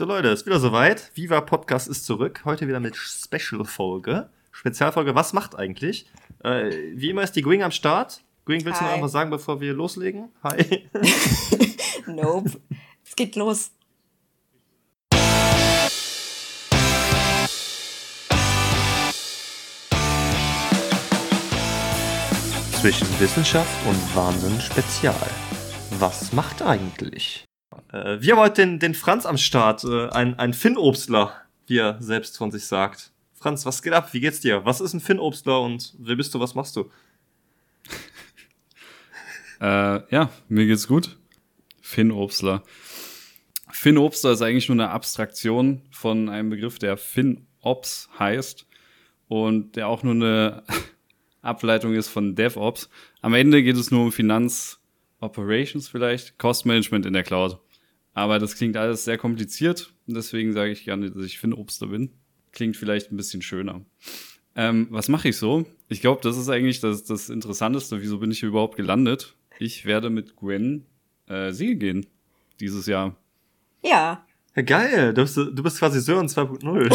So Leute, ist wieder soweit. Viva Podcast ist zurück. Heute wieder mit Special-Folge. Spezialfolge, was macht eigentlich? Äh, wie immer ist die Gwing am Start. Gwing, willst du noch was sagen, bevor wir loslegen? Hi. nope. Es geht los. Zwischen Wissenschaft und Wahnsinn Spezial. Was macht eigentlich? Äh, wir haben heute den, den Franz am Start, äh, ein, ein Finn-Obstler, wie er selbst von sich sagt. Franz, was geht ab? Wie geht's dir? Was ist ein Finn-Obstler und wer bist du? Was machst du? äh, ja, mir geht's gut. Finn-Obstler. Finn-Obstler ist eigentlich nur eine Abstraktion von einem Begriff, der Finn-Ops heißt und der auch nur eine Ableitung ist von DevOps. Am Ende geht es nur um Finanz- Operations vielleicht, Cost Management in der Cloud. Aber das klingt alles sehr kompliziert und deswegen sage ich gerne, dass ich Finn Obster bin. Klingt vielleicht ein bisschen schöner. Ähm, was mache ich so? Ich glaube, das ist eigentlich das, das Interessanteste. Wieso bin ich hier überhaupt gelandet? Ich werde mit Gwen äh, Siege gehen dieses Jahr. Ja. ja geil, du bist, du bist quasi Sören 2.0.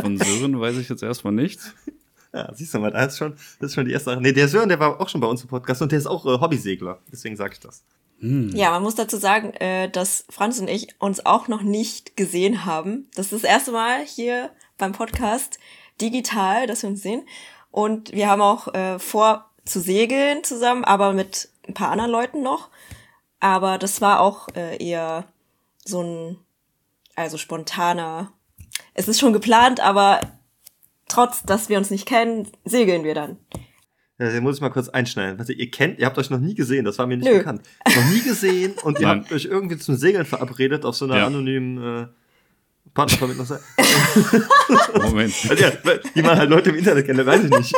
Von Sören weiß ich jetzt erstmal nichts. Ja, siehst du mal, das ist schon, das ist schon die erste Sache. Nee, der Sören, der war auch schon bei uns im Podcast und der ist auch äh, Hobbysegler. Deswegen sage ich das. Hm. Ja, man muss dazu sagen, äh, dass Franz und ich uns auch noch nicht gesehen haben. Das ist das erste Mal hier beim Podcast digital, dass wir uns sehen. Und wir haben auch äh, vor zu segeln zusammen, aber mit ein paar anderen Leuten noch. Aber das war auch äh, eher so ein, also spontaner. Es ist schon geplant, aber trotz dass wir uns nicht kennen, segeln wir dann. Ja, den muss ich mal kurz einschneiden. Also, ihr kennt, ihr habt euch noch nie gesehen, das war mir nicht Nö. bekannt. Noch nie gesehen und ihr habt euch irgendwie zum Segeln verabredet auf so einer ja. anonymen äh, Partnervermittlungsseite. Moment. Also, ja, wie man halt Leute im Internet kennt, weiß ich nicht.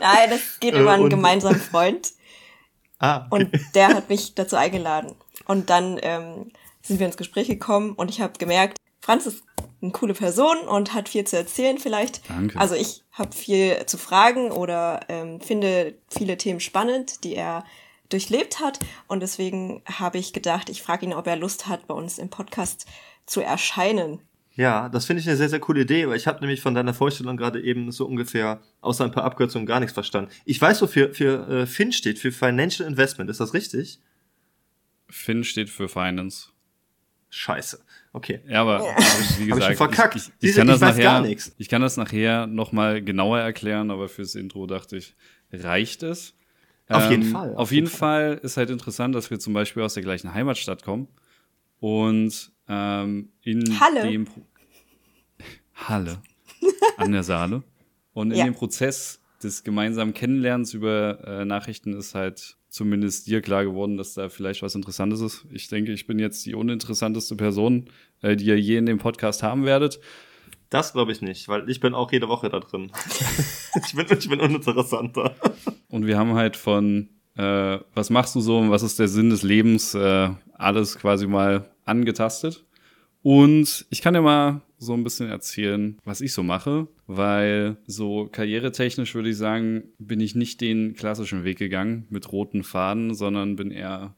Nein, das geht über einen und, gemeinsamen Freund. Ah. Okay. Und der hat mich dazu eingeladen. Und dann ähm, sind wir ins Gespräch gekommen und ich habe gemerkt, Franz ist eine coole Person und hat viel zu erzählen vielleicht. Danke. Also ich habe viel zu fragen oder ähm, finde viele Themen spannend, die er durchlebt hat. Und deswegen habe ich gedacht, ich frage ihn, ob er Lust hat, bei uns im Podcast zu erscheinen. Ja, das finde ich eine sehr, sehr coole Idee, weil ich habe nämlich von deiner Vorstellung gerade eben so ungefähr außer ein paar Abkürzungen gar nichts verstanden. Ich weiß, wofür für äh, FIN steht, für Financial Investment. Ist das richtig? FIN steht für Finance. Scheiße. Okay. Ja, aber wie gesagt, ich, verkackt. ich, ich, ich kann das nachher, ich kann das nachher noch mal genauer erklären, aber fürs Intro dachte ich, reicht es. Auf ähm, jeden Fall. Auf, auf jeden Fall. Fall ist halt interessant, dass wir zum Beispiel aus der gleichen Heimatstadt kommen und ähm, in Halle. dem Pro Halle an der Saale und in ja. dem Prozess des gemeinsamen Kennenlernens über äh, Nachrichten ist halt zumindest dir klar geworden, dass da vielleicht was Interessantes ist. Ich denke, ich bin jetzt die uninteressanteste Person, äh, die ihr je in dem Podcast haben werdet. Das glaube ich nicht, weil ich bin auch jede Woche da drin. ich, bin, ich bin uninteressanter. Und wir haben halt von äh, was machst du so und was ist der Sinn des Lebens, äh, alles quasi mal angetastet. Und ich kann dir mal so ein bisschen erzählen, was ich so mache, weil so karrieretechnisch würde ich sagen, bin ich nicht den klassischen Weg gegangen mit roten Faden, sondern bin eher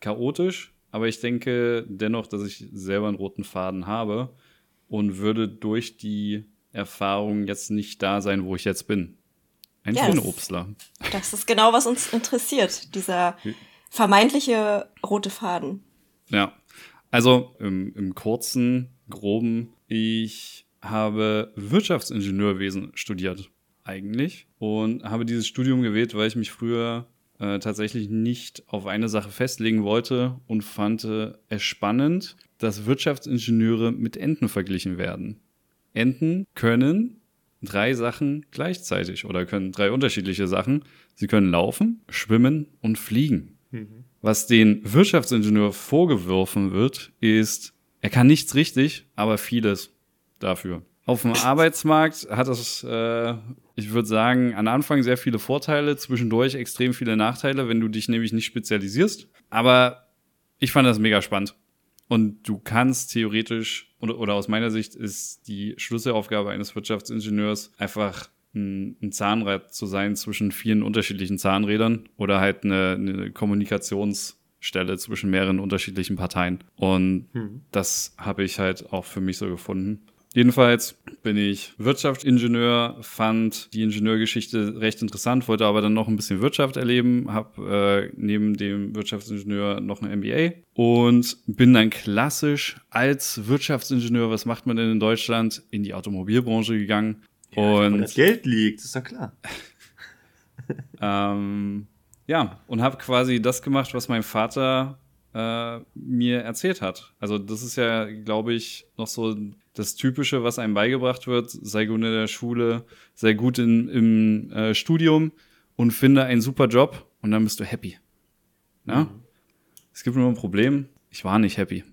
chaotisch. Aber ich denke dennoch, dass ich selber einen roten Faden habe und würde durch die Erfahrung jetzt nicht da sein, wo ich jetzt bin. Ein yes. Obstler. Das ist genau, was uns interessiert, dieser vermeintliche rote Faden. Ja, also im, im kurzen, groben, ich habe Wirtschaftsingenieurwesen studiert eigentlich und habe dieses Studium gewählt, weil ich mich früher äh, tatsächlich nicht auf eine Sache festlegen wollte und fand es spannend, dass Wirtschaftsingenieure mit Enten verglichen werden. Enten können drei Sachen gleichzeitig oder können drei unterschiedliche Sachen. Sie können laufen, schwimmen und fliegen. Mhm. Was den Wirtschaftsingenieur vorgeworfen wird, ist, er kann nichts richtig, aber vieles dafür. Auf dem Arbeitsmarkt hat es, äh, ich würde sagen, am Anfang sehr viele Vorteile, zwischendurch extrem viele Nachteile, wenn du dich nämlich nicht spezialisierst. Aber ich fand das mega spannend. Und du kannst theoretisch, oder, oder aus meiner Sicht ist die Schlüsselaufgabe eines Wirtschaftsingenieurs einfach ein, ein Zahnrad zu sein zwischen vielen unterschiedlichen Zahnrädern oder halt eine, eine Kommunikations- zwischen mehreren unterschiedlichen Parteien. Und hm. das habe ich halt auch für mich so gefunden. Jedenfalls bin ich Wirtschaftsingenieur, fand die Ingenieurgeschichte recht interessant, wollte aber dann noch ein bisschen Wirtschaft erleben, habe äh, neben dem Wirtschaftsingenieur noch ein MBA und bin dann klassisch als Wirtschaftsingenieur, was macht man denn in Deutschland, in die Automobilbranche gegangen. Ja, und das Geld liegt, ist ja klar. ähm, ja, und habe quasi das gemacht, was mein Vater äh, mir erzählt hat. Also das ist ja, glaube ich, noch so das Typische, was einem beigebracht wird. Sei gut in der Schule, sei gut in, im äh, Studium und finde einen super Job und dann bist du happy. Ja? Mhm. Es gibt nur ein Problem. Ich war nicht happy.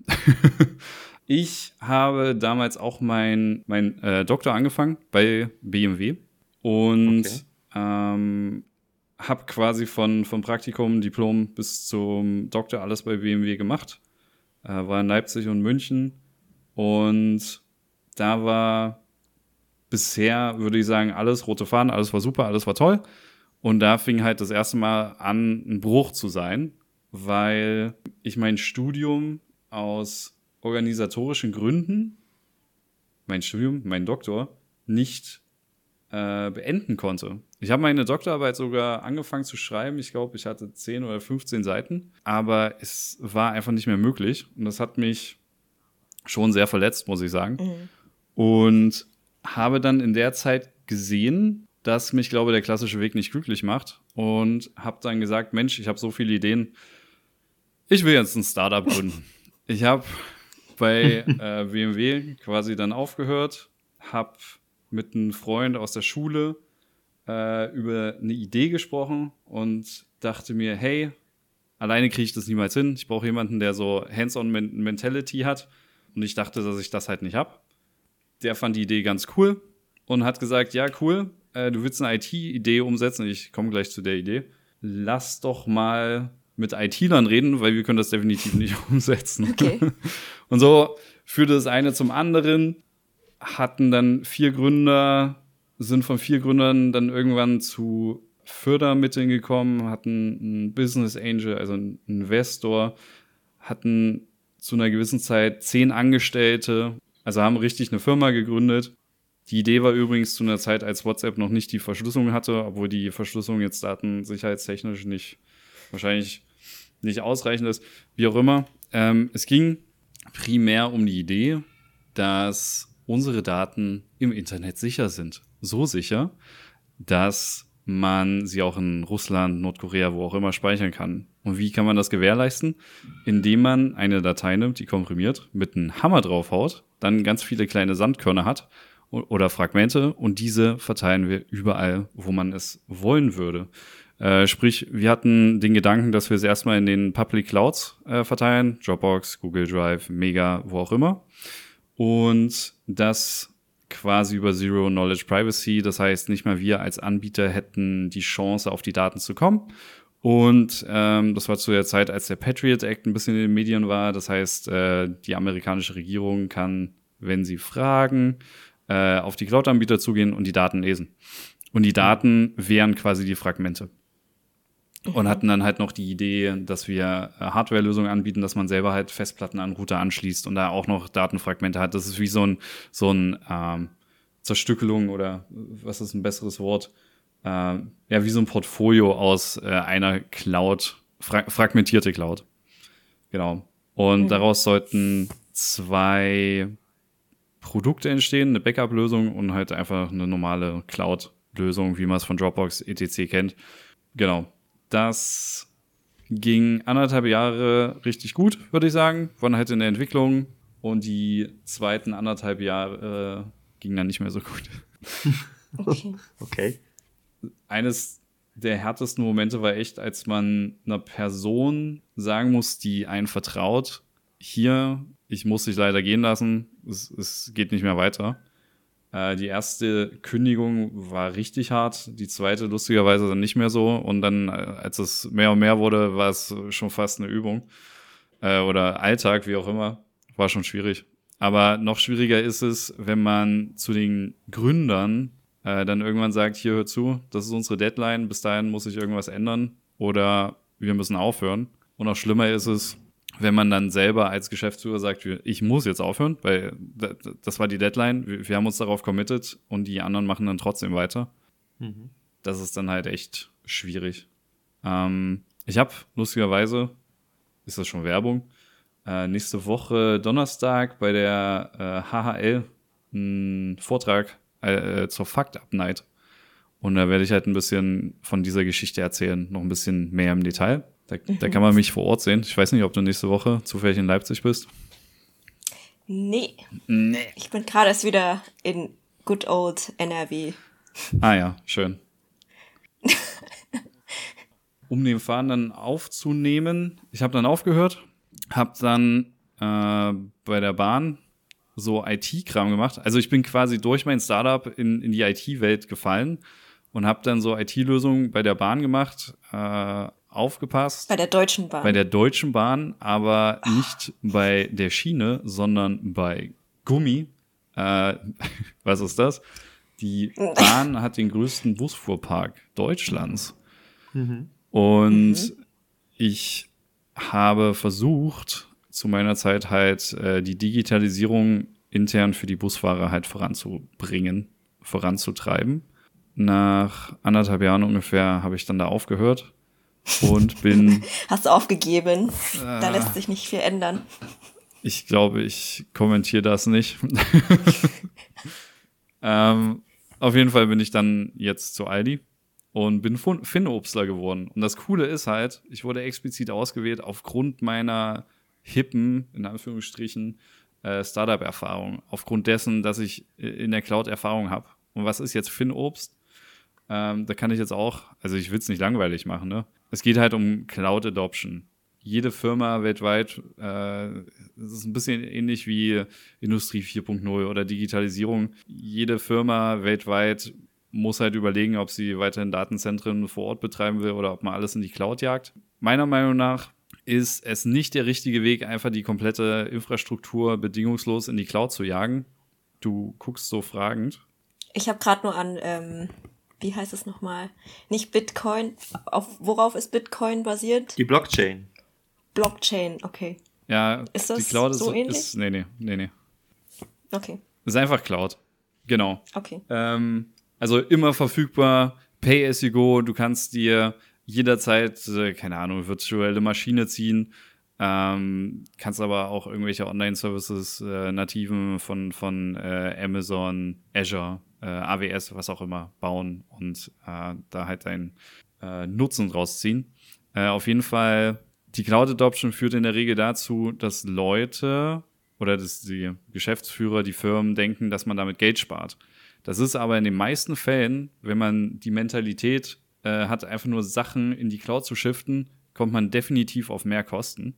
ich habe damals auch mein, mein äh, Doktor angefangen bei BMW und okay. ähm, habe quasi von, vom Praktikum, Diplom bis zum Doktor alles bei BMW gemacht. Äh, war in Leipzig und München. Und da war bisher, würde ich sagen, alles rote Fahnen, alles war super, alles war toll. Und da fing halt das erste Mal an, ein Bruch zu sein, weil ich mein Studium aus organisatorischen Gründen, mein Studium, mein Doktor, nicht äh, beenden konnte. Ich habe meine Doktorarbeit sogar angefangen zu schreiben. Ich glaube, ich hatte 10 oder 15 Seiten, aber es war einfach nicht mehr möglich. Und das hat mich schon sehr verletzt, muss ich sagen. Mhm. Und habe dann in der Zeit gesehen, dass mich, glaube ich, der klassische Weg nicht glücklich macht. Und habe dann gesagt, Mensch, ich habe so viele Ideen. Ich will jetzt ein Startup gründen. ich habe bei äh, BMW quasi dann aufgehört, habe mit einem Freund aus der Schule äh, über eine Idee gesprochen und dachte mir, hey, alleine kriege ich das niemals hin. Ich brauche jemanden, der so Hands-on-Mentality hat. Und ich dachte, dass ich das halt nicht habe. Der fand die Idee ganz cool und hat gesagt, ja, cool, äh, du willst eine IT-Idee umsetzen. Ich komme gleich zu der Idee. Lass doch mal mit IT-Lern reden, weil wir können das definitiv nicht umsetzen. Okay. Und so führte das eine zum anderen hatten dann vier Gründer, sind von vier Gründern dann irgendwann zu Fördermitteln gekommen, hatten einen Business Angel, also einen Investor, hatten zu einer gewissen Zeit zehn Angestellte, also haben richtig eine Firma gegründet. Die Idee war übrigens zu einer Zeit, als WhatsApp noch nicht die Verschlüsselung hatte, obwohl die Verschlüsselung jetzt datensicherheitstechnisch nicht, wahrscheinlich nicht ausreichend ist, wie auch immer. Ähm, es ging primär um die Idee, dass unsere Daten im Internet sicher sind. So sicher, dass man sie auch in Russland, Nordkorea, wo auch immer speichern kann. Und wie kann man das gewährleisten? Indem man eine Datei nimmt, die komprimiert, mit einem Hammer draufhaut, dann ganz viele kleine Sandkörner hat oder Fragmente und diese verteilen wir überall, wo man es wollen würde. Äh, sprich, wir hatten den Gedanken, dass wir es erstmal in den Public Clouds äh, verteilen, Dropbox, Google Drive, Mega, wo auch immer und das quasi über Zero Knowledge Privacy. Das heißt, nicht mal wir als Anbieter hätten die Chance, auf die Daten zu kommen. Und ähm, das war zu der Zeit, als der Patriot Act ein bisschen in den Medien war. Das heißt, äh, die amerikanische Regierung kann, wenn sie fragen, äh, auf die Cloud-Anbieter zugehen und die Daten lesen. Und die Daten wären quasi die Fragmente und hatten dann halt noch die Idee, dass wir äh, Hardware-Lösungen anbieten, dass man selber halt Festplatten an Router anschließt und da auch noch Datenfragmente hat. Das ist wie so ein, so ein ähm, Zerstückelung oder was ist ein besseres Wort? Äh, ja, wie so ein Portfolio aus äh, einer Cloud, fra fragmentierte Cloud. Genau. Und mhm. daraus sollten zwei Produkte entstehen, eine Backup-Lösung und halt einfach eine normale Cloud-Lösung, wie man es von Dropbox etc. kennt. Genau. Das ging anderthalb Jahre richtig gut, würde ich sagen. Waren halt in der Entwicklung. Und die zweiten anderthalb Jahre äh, ging dann nicht mehr so gut. Okay. okay. Eines der härtesten Momente war echt, als man einer Person sagen muss, die einen vertraut, hier, ich muss dich leider gehen lassen, es, es geht nicht mehr weiter. Äh, die erste Kündigung war richtig hart, die zweite lustigerweise dann nicht mehr so. Und dann, äh, als es mehr und mehr wurde, war es schon fast eine Übung. Äh, oder Alltag, wie auch immer. War schon schwierig. Aber noch schwieriger ist es, wenn man zu den Gründern äh, dann irgendwann sagt, hier hör zu, das ist unsere Deadline, bis dahin muss ich irgendwas ändern oder wir müssen aufhören. Und noch schlimmer ist es, wenn man dann selber als Geschäftsführer sagt, ich muss jetzt aufhören, weil das war die Deadline, wir haben uns darauf committed und die anderen machen dann trotzdem weiter. Mhm. Das ist dann halt echt schwierig. Ähm, ich habe lustigerweise, ist das schon Werbung, äh, nächste Woche Donnerstag bei der äh, HHL einen Vortrag äh, zur Fucked Up Night. Und da werde ich halt ein bisschen von dieser Geschichte erzählen, noch ein bisschen mehr im Detail. Da, da kann man mich vor Ort sehen. Ich weiß nicht, ob du nächste Woche zufällig in Leipzig bist. Nee. Nee. Ich bin gerade erst wieder in good old NRW. Ah ja, schön. um den Faden dann aufzunehmen, ich habe dann aufgehört, habe dann äh, bei der Bahn so IT-Kram gemacht. Also ich bin quasi durch mein Startup in, in die IT-Welt gefallen und habe dann so IT-Lösungen bei der Bahn gemacht, äh, aufgepasst. Bei der Deutschen Bahn. Bei der Deutschen Bahn, aber nicht bei der Schiene, sondern bei Gummi. Äh, was ist das? Die Bahn hat den größten Busfuhrpark Deutschlands. Mhm. Und mhm. ich habe versucht, zu meiner Zeit halt äh, die Digitalisierung intern für die Busfahrer halt voranzubringen, voranzutreiben. Nach anderthalb Jahren ungefähr habe ich dann da aufgehört und bin. Hast du aufgegeben? Äh, da lässt sich nicht viel ändern. Ich glaube, ich kommentiere das nicht. ähm, auf jeden Fall bin ich dann jetzt zu Aldi und bin Finn-Obstler geworden. Und das Coole ist halt, ich wurde explizit ausgewählt aufgrund meiner hippen, in Anführungsstrichen, äh, Startup-Erfahrung. Aufgrund dessen, dass ich in der Cloud Erfahrung habe. Und was ist jetzt Finn-Obst? Ähm, da kann ich jetzt auch, also ich will es nicht langweilig machen, ne? Es geht halt um Cloud Adoption. Jede Firma weltweit, äh, es ist ein bisschen ähnlich wie Industrie 4.0 oder Digitalisierung. Jede Firma weltweit muss halt überlegen, ob sie weiterhin Datenzentren vor Ort betreiben will oder ob man alles in die Cloud jagt. Meiner Meinung nach ist es nicht der richtige Weg, einfach die komplette Infrastruktur bedingungslos in die Cloud zu jagen. Du guckst so fragend. Ich habe gerade nur an, ähm, wie heißt es nochmal? Nicht Bitcoin. Auf worauf ist Bitcoin basiert? Die Blockchain. Blockchain, okay. Ja, ist das die Cloud so ist, ähnlich? Ist, nee, nee, nee, nee. Okay. Ist einfach Cloud. Genau. Okay. Ähm, also immer verfügbar, pay as you go. Du kannst dir jederzeit, äh, keine Ahnung, virtuelle Maschine ziehen. Ähm, kannst aber auch irgendwelche Online-Services, äh, nativen von, von äh, Amazon, Azure, äh, AWS, was auch immer, bauen und äh, da halt einen äh, Nutzen draus ziehen. Äh, auf jeden Fall, die Cloud Adoption führt in der Regel dazu, dass Leute oder dass die Geschäftsführer, die Firmen denken, dass man damit Geld spart. Das ist aber in den meisten Fällen, wenn man die Mentalität äh, hat, einfach nur Sachen in die Cloud zu shiften, kommt man definitiv auf mehr Kosten.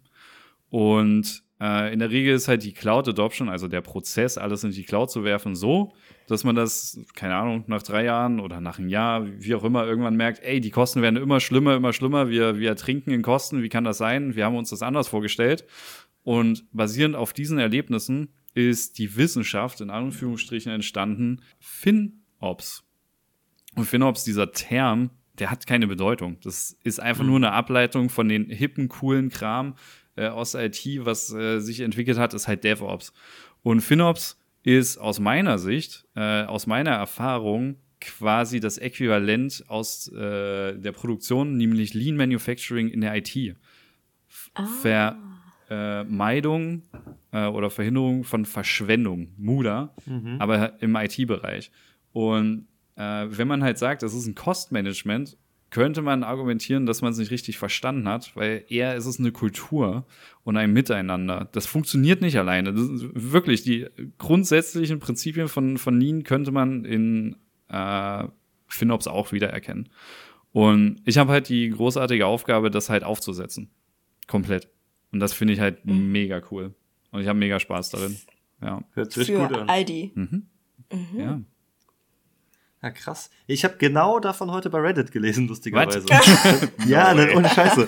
Und äh, in der Regel ist halt die Cloud Adoption, also der Prozess, alles in die Cloud zu werfen, so, dass man das, keine Ahnung, nach drei Jahren oder nach einem Jahr, wie auch immer, irgendwann merkt, ey, die Kosten werden immer schlimmer, immer schlimmer, wir, wir ertrinken in Kosten, wie kann das sein? Wir haben uns das anders vorgestellt. Und basierend auf diesen Erlebnissen ist die Wissenschaft in Anführungsstrichen entstanden, FinOps. Und FinOps, dieser Term, der hat keine Bedeutung. Das ist einfach mhm. nur eine Ableitung von den hippen, coolen Kram äh, aus IT, was äh, sich entwickelt hat, ist halt DevOps. Und FinOps ist aus meiner Sicht, äh, aus meiner Erfahrung, quasi das Äquivalent aus äh, der Produktion, nämlich Lean Manufacturing in der IT. Ah. Vermeidung äh, oder Verhinderung von Verschwendung, MUDA, mhm. aber im IT-Bereich. Und äh, wenn man halt sagt, das ist ein Cost-Management, könnte man argumentieren, dass man es nicht richtig verstanden hat, weil eher ist es eine Kultur und ein Miteinander. Das funktioniert nicht alleine. wirklich, die grundsätzlichen Prinzipien von, von Lean könnte man in äh, FinOps auch wiedererkennen. Und ich habe halt die großartige Aufgabe, das halt aufzusetzen. Komplett. Und das finde ich halt mhm. mega cool. Und ich habe mega Spaß darin. Ja. Hört sich Für gut an. Aldi. Mhm. Mhm. Ja. Ja, krass. Ich habe genau davon heute bei Reddit gelesen, lustigerweise. ja, ne, ohne Scheiße.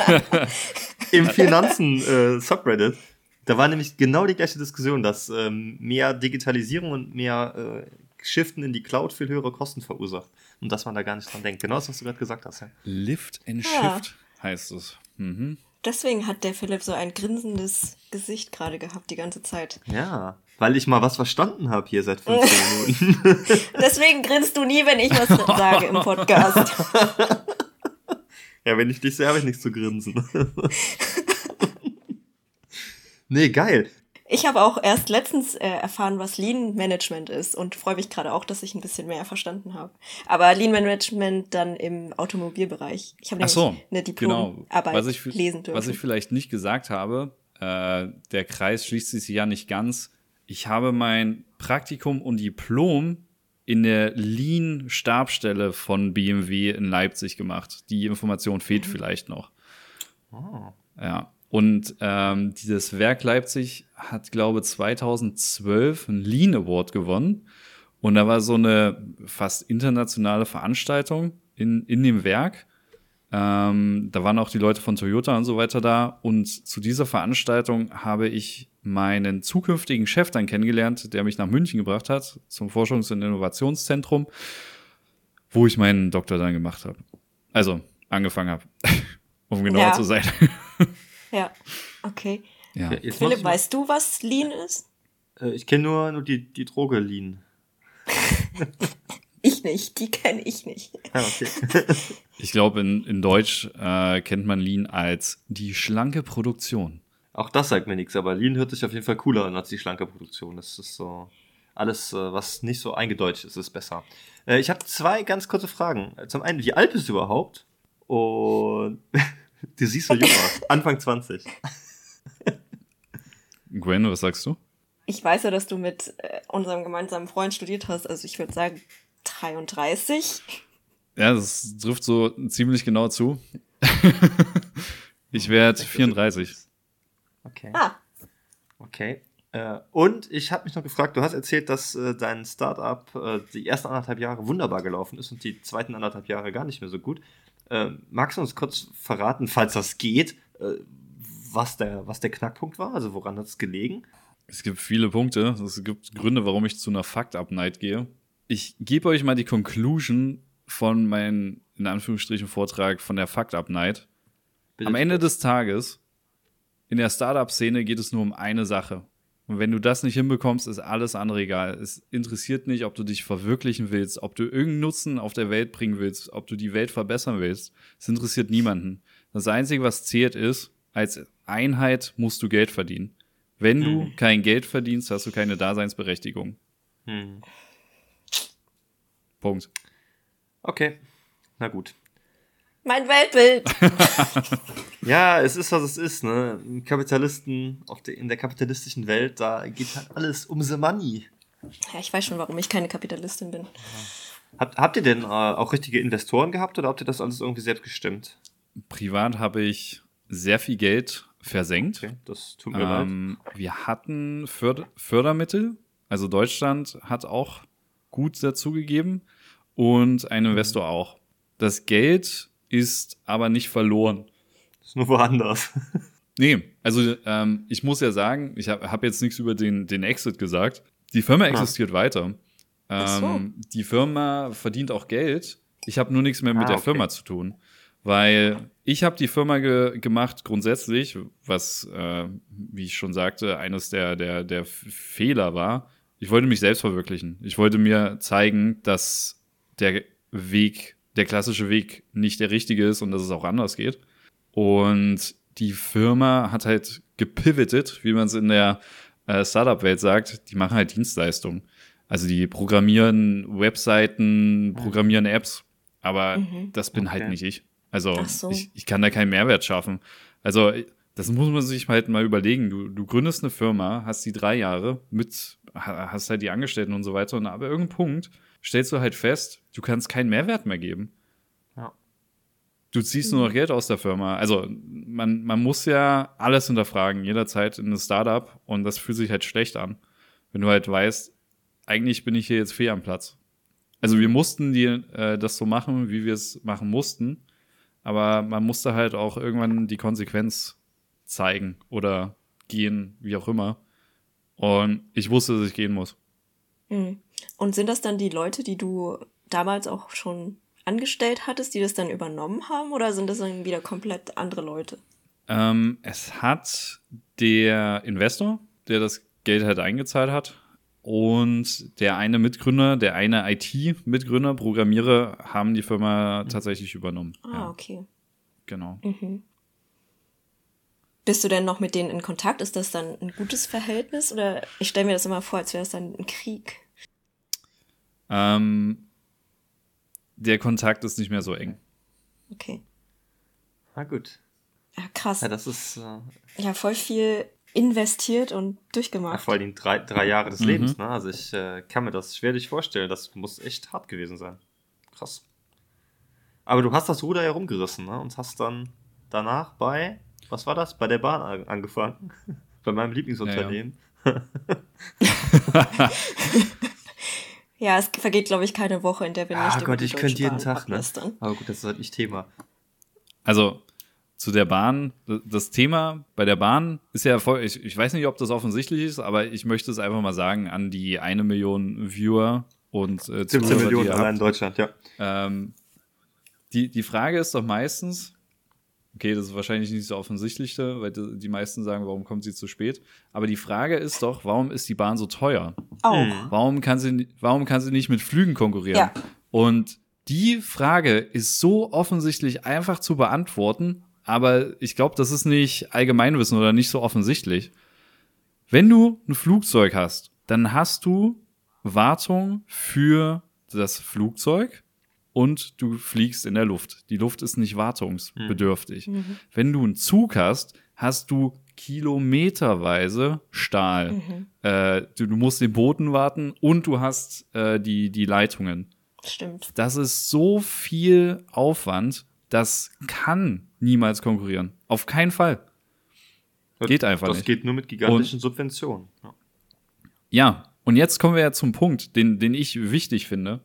Im Finanzen-Subreddit. Äh, da war nämlich genau die gleiche Diskussion, dass ähm, mehr Digitalisierung und mehr äh, Shiften in die Cloud viel höhere Kosten verursacht. Und dass man da gar nicht dran denkt. Genau das, was du gerade gesagt hast. Ja. Lift and ja. Shift heißt es. Mhm. Deswegen hat der Philipp so ein grinsendes Gesicht gerade gehabt die ganze Zeit. Ja, weil ich mal was verstanden habe hier seit 15 Minuten. Deswegen grinst du nie, wenn ich was sage im Podcast. ja, wenn ich dich sehe, habe ich nichts zu grinsen. nee, geil. Ich habe auch erst letztens äh, erfahren, was Lean Management ist und freue mich gerade auch, dass ich ein bisschen mehr verstanden habe. Aber Lean Management dann im Automobilbereich. Ich habe nämlich so, eine Diplomarbeit genau. was ich, lesen dürfen. Was ich vielleicht nicht gesagt habe, äh, der Kreis schließt sich ja nicht ganz. Ich habe mein Praktikum und Diplom in der Lean-Stabstelle von BMW in Leipzig gemacht. Die Information fehlt mhm. vielleicht noch. Oh. Ja. Und ähm, dieses Werk Leipzig hat, glaube ich, 2012 einen Lean Award gewonnen. Und da war so eine fast internationale Veranstaltung in, in dem Werk. Ähm, da waren auch die Leute von Toyota und so weiter da. Und zu dieser Veranstaltung habe ich meinen zukünftigen Chef dann kennengelernt, der mich nach München gebracht hat, zum Forschungs- und Innovationszentrum, wo ich meinen Doktor dann gemacht habe. Also angefangen habe, um genauer ja. zu sein. Ja, okay. Ja. Okay, Philipp, weißt du, was Lean ist? Äh, ich kenne nur, nur die, die Droge Lean. ich nicht, die kenne ich nicht. Ah, okay. ich glaube, in, in Deutsch äh, kennt man Lean als die schlanke Produktion. Auch das sagt mir nichts, aber Lean hört sich auf jeden Fall cooler an als die schlanke Produktion. Das ist so alles, äh, was nicht so eingedeutscht ist, ist besser. Äh, ich habe zwei ganz kurze Fragen. Zum einen, wie alt bist du überhaupt? Und Du siehst so jung aus. Anfang 20. Gwen, was sagst du? Ich weiß ja, dass du mit äh, unserem gemeinsamen Freund studiert hast. Also ich würde sagen 33. Ja, das trifft so ziemlich genau zu. ich werde 34. Okay. Ah. Okay. Äh, und ich habe mich noch gefragt, du hast erzählt, dass äh, dein Startup äh, die ersten anderthalb Jahre wunderbar gelaufen ist und die zweiten anderthalb Jahre gar nicht mehr so gut. Äh, magst du uns kurz verraten, falls das geht, äh, was, der, was der Knackpunkt war? Also woran hat es gelegen? Es gibt viele Punkte. Es gibt Gründe, warum ich zu einer Fucked-Up-Night gehe. Ich gebe euch mal die Conclusion von meinem, in Anführungsstrichen, Vortrag von der Fucked-Up-Night. Am Ende des Tages, in der Startup-Szene geht es nur um eine Sache. Und wenn du das nicht hinbekommst, ist alles andere egal. Es interessiert nicht, ob du dich verwirklichen willst, ob du irgendeinen Nutzen auf der Welt bringen willst, ob du die Welt verbessern willst. Es interessiert niemanden. Das Einzige, was zählt, ist, als Einheit musst du Geld verdienen. Wenn du hm. kein Geld verdienst, hast du keine Daseinsberechtigung. Hm. Punkt. Okay. Na gut. Mein Weltbild. ja, es ist, was es ist, ne? Kapitalisten auf der, in der kapitalistischen Welt, da geht halt alles um the money. Ja, ich weiß schon, warum ich keine Kapitalistin bin. Habt, habt ihr denn äh, auch richtige Investoren gehabt oder habt ihr das alles irgendwie selbst gestimmt? Privat habe ich sehr viel Geld versenkt. Okay, das tut mir ähm, leid. Wir hatten Förder Fördermittel, also Deutschland hat auch gut dazugegeben und ein Investor mhm. auch. Das Geld ist aber nicht verloren. Ist nur woanders. nee, also ähm, ich muss ja sagen, ich habe hab jetzt nichts über den, den Exit gesagt. Die Firma ah. existiert ah. weiter. Ähm, so. Die Firma verdient auch Geld. Ich habe nur nichts mehr mit ah, der okay. Firma zu tun. Weil ich habe die Firma ge gemacht grundsätzlich, was, äh, wie ich schon sagte, eines der, der, der Fehler war. Ich wollte mich selbst verwirklichen. Ich wollte mir zeigen, dass der Weg der klassische Weg nicht der richtige ist und dass es auch anders geht. Und die Firma hat halt gepivotet, wie man es in der äh, Startup-Welt sagt. Die machen halt Dienstleistungen. Also die programmieren Webseiten, programmieren Apps, aber mhm. das bin halt okay. halt nicht ich. Also so. ich, ich kann da keinen Mehrwert schaffen. Also das muss man sich halt mal überlegen. Du, du gründest eine Firma, hast die drei Jahre mit, hast halt die Angestellten und so weiter und aber irgendein Punkt stellst du halt fest, du kannst keinen Mehrwert mehr geben. Ja. Du ziehst nur noch Geld aus der Firma. Also man, man muss ja alles hinterfragen, jederzeit in einem Startup und das fühlt sich halt schlecht an. Wenn du halt weißt, eigentlich bin ich hier jetzt fehl am Platz. Also wir mussten die, äh, das so machen, wie wir es machen mussten, aber man musste halt auch irgendwann die Konsequenz zeigen oder gehen, wie auch immer. Und ich wusste, dass ich gehen muss. Mhm. Und sind das dann die Leute, die du damals auch schon angestellt hattest, die das dann übernommen haben, oder sind das dann wieder komplett andere Leute? Ähm, es hat der Investor, der das Geld halt eingezahlt hat, und der eine Mitgründer, der eine IT-Mitgründer, Programmierer, haben die Firma tatsächlich übernommen. Ah, ja, okay. genau. Mhm. Bist du denn noch mit denen in Kontakt? Ist das dann ein gutes Verhältnis? Oder ich stelle mir das immer vor, als wäre es dann ein Krieg. Ähm, der Kontakt ist nicht mehr so eng. Okay. Na gut. Ja, krass. Ja, das ist äh, Ja, voll viel investiert und ja, durchgemacht. vor allem drei, drei Jahre des Mhm. Lebens. Ne? Also ich äh, kann mir das schwerlich vorstellen. Das muss echt hart gewesen sein. Krass. Aber du hast das Ruder herumgerissen ne? und hast dann danach bei, was war das? Bei der Bahn an- angefangen. bei meinem Lieblingsunternehmen. Ja, es vergeht, glaube ich, keine Woche, in der wir Ah nicht über Gott, die ich Deutsche könnte jeden Bahn Tag, ne? Aber gut, das ist halt nicht Thema. Also zu der Bahn, das Thema bei der Bahn ist ja voll, ich, ich weiß nicht, ob das offensichtlich ist, aber ich möchte es einfach mal sagen an die eine Million Viewer und äh, 17 Zuhörer, die Millionen allein in Deutschland, ja. Ähm, die, die Frage ist doch meistens, okay, das ist wahrscheinlich nicht so offensichtlich, weil die meisten sagen, warum kommt sie zu spät? Aber die Frage ist doch, warum ist die Bahn so teuer? Auch. Mhm. Warum kann sie, warum kann sie nicht mit Flügen konkurrieren? Ja. Und die Frage ist so offensichtlich einfach zu beantworten, aber ich glaube, das ist nicht Allgemeinwissen oder nicht so offensichtlich. Wenn du ein Flugzeug hast, dann hast du Wartung für das Flugzeug und du fliegst in der Luft. Die Luft ist nicht wartungsbedürftig. Mhm. Wenn du einen Zug hast, hast du kilometerweise Stahl. Mhm. Äh, du, du musst den Boden warten und du hast äh, die, die Leitungen. Stimmt. Das ist so viel Aufwand, das kann niemals konkurrieren. Auf keinen Fall. Geht einfach das nicht. geht nur mit gigantischen Subventionen. Ja. Ja, und jetzt kommen wir ja zum Punkt, den, den ich wichtig finde.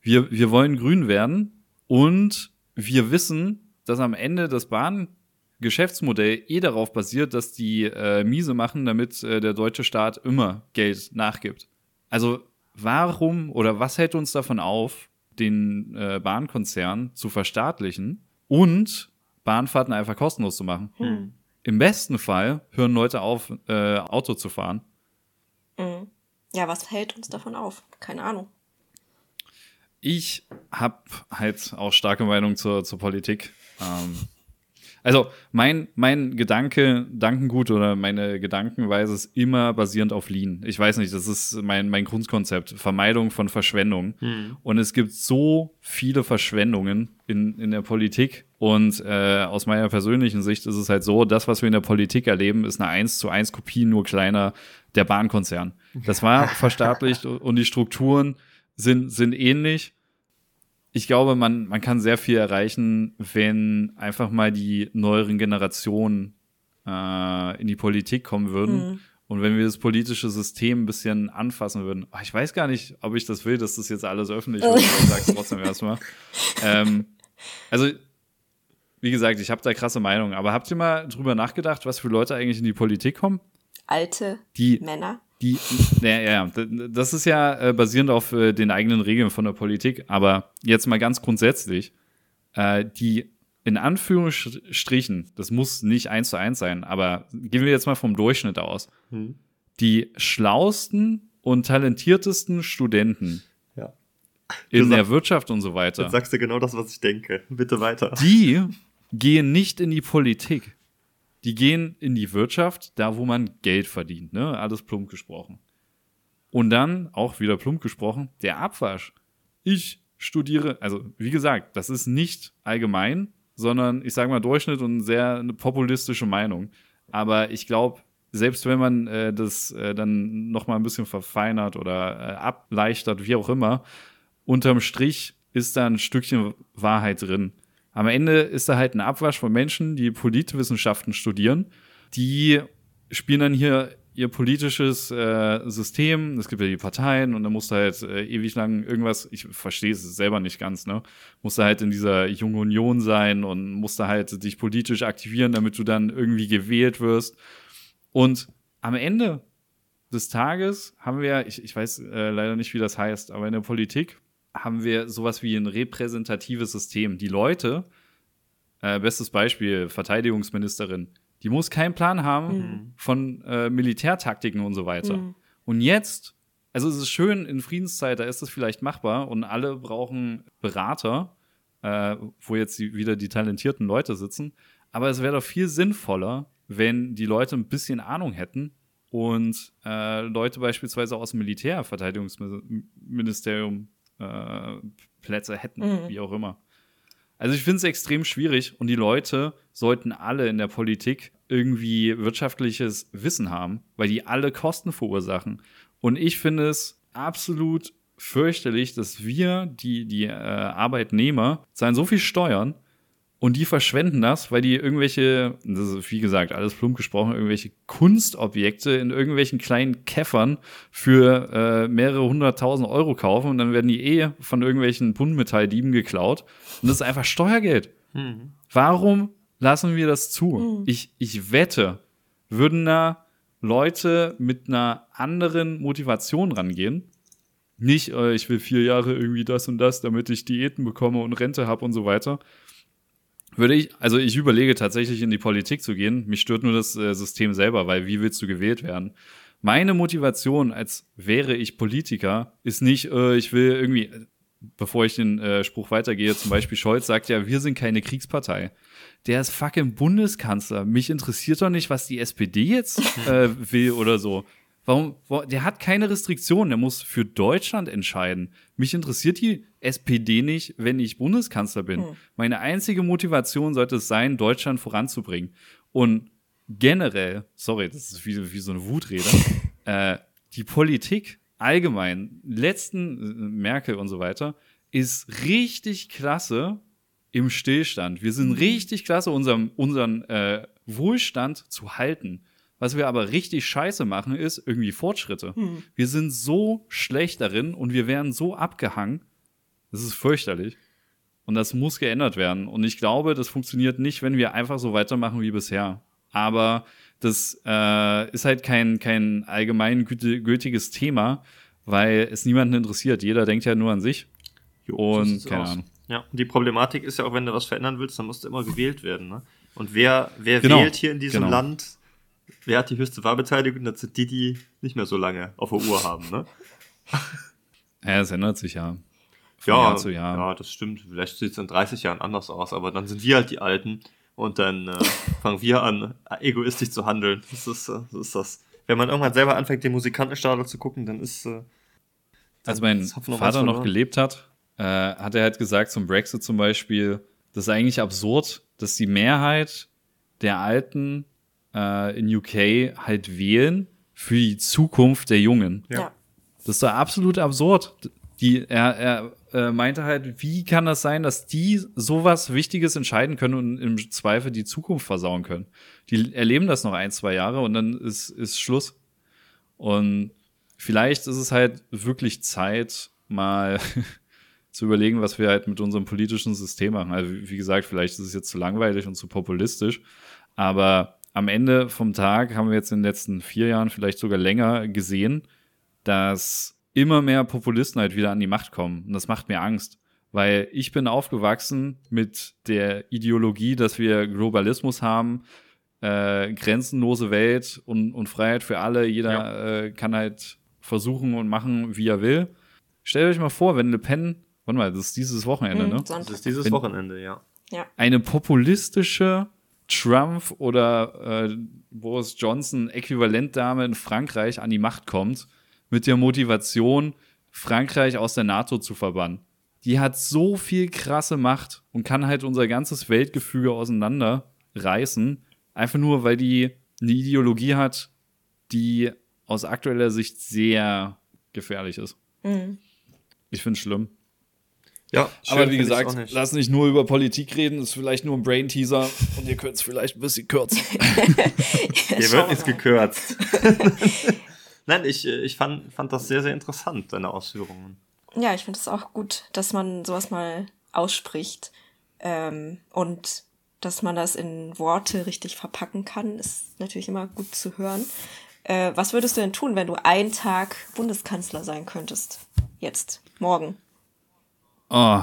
Wir, wir wollen grün werden und wir wissen, dass am Ende das Bahngeschäftsmodell eh darauf basiert, dass die äh, miese machen, damit äh, der deutsche Staat immer Geld nachgibt. Also warum oder was hält uns davon auf, den äh, Bahnkonzern zu verstaatlichen und Bahnfahrten einfach kostenlos zu machen? Hm. Im besten Fall hören Leute auf, äh, Auto zu fahren. Mhm. Ja, was hält uns davon auf? Keine Ahnung. Ich habe halt auch starke Meinung zur, zur Politik. Ähm, also mein, mein Gedanke, Dankengut oder meine Gedankenweise ist immer basierend auf Lean. Ich weiß nicht, das ist mein, mein Grundkonzept. Vermeidung von Verschwendung. Hm. Und es gibt so viele Verschwendungen in, in der Politik. Und äh, aus meiner persönlichen Sicht ist es halt so, das, was wir in der Politik erleben, ist eine 1 zu 1 Kopie, nur kleiner, der Bahnkonzern. Das war verstaatlicht und die Strukturen sind, sind ähnlich. Ich glaube, man, man kann sehr viel erreichen, wenn einfach mal die neueren Generationen äh, in die Politik kommen würden. Mhm. Und wenn wir das politische System ein bisschen anfassen würden, Ah, ich weiß gar nicht, ob ich das will, dass das jetzt alles öffentlich wird, aber ich sag's trotzdem erstmal. Ähm, also, wie gesagt, ich habe da krasse Meinung, aber habt ihr mal drüber nachgedacht, was für Leute eigentlich in die Politik kommen? Alte Die, Männer. Die, ja, ja, das ist ja äh, basierend auf äh, den eigenen Regeln von der Politik, aber jetzt mal ganz grundsätzlich, äh, die in Anführungsstrichen, das muss nicht eins zu eins sein, aber gehen wir jetzt mal vom Durchschnitt aus, Hm. die schlausten und talentiertesten Studenten Ja. in Du der sag- Wirtschaft und so weiter, Jetzt sagst du genau das, was ich denke. Bitte weiter. die gehen nicht in die Politik. Die gehen in die Wirtschaft, da wo man Geld verdient, ne? Alles plump gesprochen. Und dann, auch wieder plump gesprochen, der Abwasch. Ich studiere, also wie gesagt, das ist nicht allgemein, sondern ich sage mal Durchschnitt und sehr eine populistische Meinung. Aber ich glaube, selbst wenn man äh, das äh, dann noch mal ein bisschen verfeinert oder äh, ableichtert, wie auch immer, unterm Strich ist da ein Stückchen Wahrheit drin. Am Ende ist da halt ein Abwasch von Menschen, die Politwissenschaften studieren, die spielen dann hier ihr politisches äh, System. Es gibt ja die Parteien und dann musst du halt äh, ewig lang irgendwas, ich verstehe es selber nicht ganz, ne? Musst du halt in dieser Junge Union sein und musst da halt dich politisch aktivieren, damit du dann irgendwie gewählt wirst. Und am Ende des Tages haben wir, ich, ich weiß äh, leider nicht, wie das heißt, aber in der Politik haben wir sowas wie ein repräsentatives System. Die Leute Äh, bestes Beispiel, Verteidigungsministerin. Die muss keinen Plan haben Mhm. von äh, Militärtaktiken und so weiter. Mhm. Und jetzt, also es ist schön, in Friedenszeit, da ist das vielleicht machbar und alle brauchen Berater, äh, wo jetzt die, wieder die talentierten Leute sitzen. Aber es wäre doch viel sinnvoller, wenn die Leute ein bisschen Ahnung hätten und äh, Leute beispielsweise aus dem Militär, Verteidigungsministerium äh, Plätze hätten, Mhm. wie auch immer. Also ich finde es extrem schwierig und die Leute sollten alle in der Politik irgendwie wirtschaftliches Wissen haben, weil die alle Kosten verursachen. Und ich finde es absolut fürchterlich, dass wir, die, die äh, Arbeitnehmer, zahlen so viel Steuern und die verschwenden das, weil die irgendwelche, das ist wie gesagt alles plump gesprochen, irgendwelche Kunstobjekte in irgendwelchen kleinen Käffern für äh, mehrere hunderttausend Euro kaufen und dann werden die eh von irgendwelchen Buntmetalldieben geklaut. Und das ist einfach Steuergeld. Mhm. Warum lassen wir das zu? Mhm. Ich, ich wette, würden da Leute mit einer anderen Motivation rangehen. Nicht, äh, ich will vier Jahre irgendwie das und das, damit ich Diäten bekomme und Rente habe und so weiter. Würde ich, also ich überlege tatsächlich in die Politik zu gehen. Mich stört nur das äh, System selber, weil wie willst du gewählt werden? Meine Motivation, als wäre ich Politiker, ist nicht, äh, ich will irgendwie, äh, bevor ich den äh, Spruch weitergehe, zum Beispiel Scholz sagt ja, wir sind keine Kriegspartei. Der ist fucking Bundeskanzler. Mich interessiert doch nicht, was die SPD jetzt äh, will oder so. Warum? Der hat keine Restriktionen. Der muss für Deutschland entscheiden. Mich interessiert die SPD nicht, wenn ich Bundeskanzler bin. Hm. Meine einzige Motivation sollte es sein, Deutschland voranzubringen. Und generell, sorry, das ist wie, wie so eine Wutrede, äh, die Politik allgemein, letzten äh, Merkel und so weiter, ist richtig klasse im Stillstand. Wir sind richtig klasse, unseren, unseren äh, Wohlstand zu halten. Was wir aber richtig scheiße machen, ist irgendwie Fortschritte. Hm. Wir sind so schlecht darin und wir werden so abgehangen. Das ist fürchterlich. Und das muss geändert werden. Und ich glaube, das funktioniert nicht, wenn wir einfach so weitermachen wie bisher. Aber das äh, ist halt kein, kein allgemein güte- gültiges Thema, weil es niemanden interessiert. Jeder denkt ja nur an sich. Jo, Und so keine aus. Ahnung. Ja, und die Problematik ist ja auch, wenn du was verändern willst, dann musst du immer gewählt werden. Ne? Und wer, wer Genau, wählt hier in diesem genau. Land, wer hat die höchste Wahlbeteiligung? Das sind die, die nicht mehr so lange auf der Uhr haben. Ne? Ja, es ändert sich ja. Von Ja, Jahr zu Jahr. ja, das stimmt. Vielleicht sieht es in 30 Jahren anders aus, aber dann sind wir halt die Alten und dann äh, fangen wir an, egoistisch zu handeln. Das ist, äh, so ist das. Wenn man irgendwann selber anfängt, den Musikantenstadel zu gucken, dann ist. Äh, Als mein das Vater noch verloren. gelebt hat, äh, hat er halt gesagt zum Brexit zum Beispiel, das ist eigentlich absurd, dass die Mehrheit der Alten äh, in UK halt wählen für die Zukunft der Jungen. Ja. Das ist doch absolut absurd. Die, er er äh, meinte halt, wie kann das sein, dass die sowas Wichtiges entscheiden können und im Zweifel die Zukunft versauen können? Die erleben das noch ein, zwei Jahre und dann ist, ist Schluss. Und vielleicht ist es halt wirklich Zeit, mal zu überlegen, was wir halt mit unserem politischen System machen. Also, wie gesagt, vielleicht ist es jetzt zu langweilig und zu populistisch, aber am Ende vom Tag haben wir jetzt in den letzten vier Jahren, vielleicht sogar länger, gesehen, dass immer mehr Populisten halt wieder an die Macht kommen. Und das macht mir Angst. Weil ich bin aufgewachsen mit der Ideologie, dass wir Globalismus haben, äh, grenzenlose Welt und, und Freiheit für alle. Jeder äh, kann halt versuchen und machen, wie er will. Stellt euch mal vor, wenn Le Pen, warte mal, das ist dieses Wochenende, Hm, ne? das Sonntag. ist dieses Wenn- Wochenende, ja. eine populistische Trump oder äh, Boris Johnson Äquivalentdame in Frankreich an die Macht kommt mit der Motivation, Frankreich aus der NATO zu verbannen. Die hat so viel krasse Macht und kann halt unser ganzes Weltgefüge auseinanderreißen, einfach nur, weil die eine Ideologie hat, die aus aktueller Sicht sehr gefährlich ist. Mhm. Ich finde es schlimm. Ja, Aber wie gesagt, lass nicht nur über Politik reden, ist vielleicht nur ein Brain-Teaser und ihr könnt es vielleicht ein bisschen kürzen. Hier Schauen wird wir nichts gekürzt. Nein, ich, äh, ich fand, fand das sehr, sehr interessant, deine Ausführungen. Ja, ich finde es auch gut, dass man sowas mal ausspricht ähm, und dass man das in Worte richtig verpacken kann, ist natürlich immer gut zu hören. Äh, was würdest du denn tun, wenn du einen Tag Bundeskanzler sein könntest? Jetzt, morgen. Oh,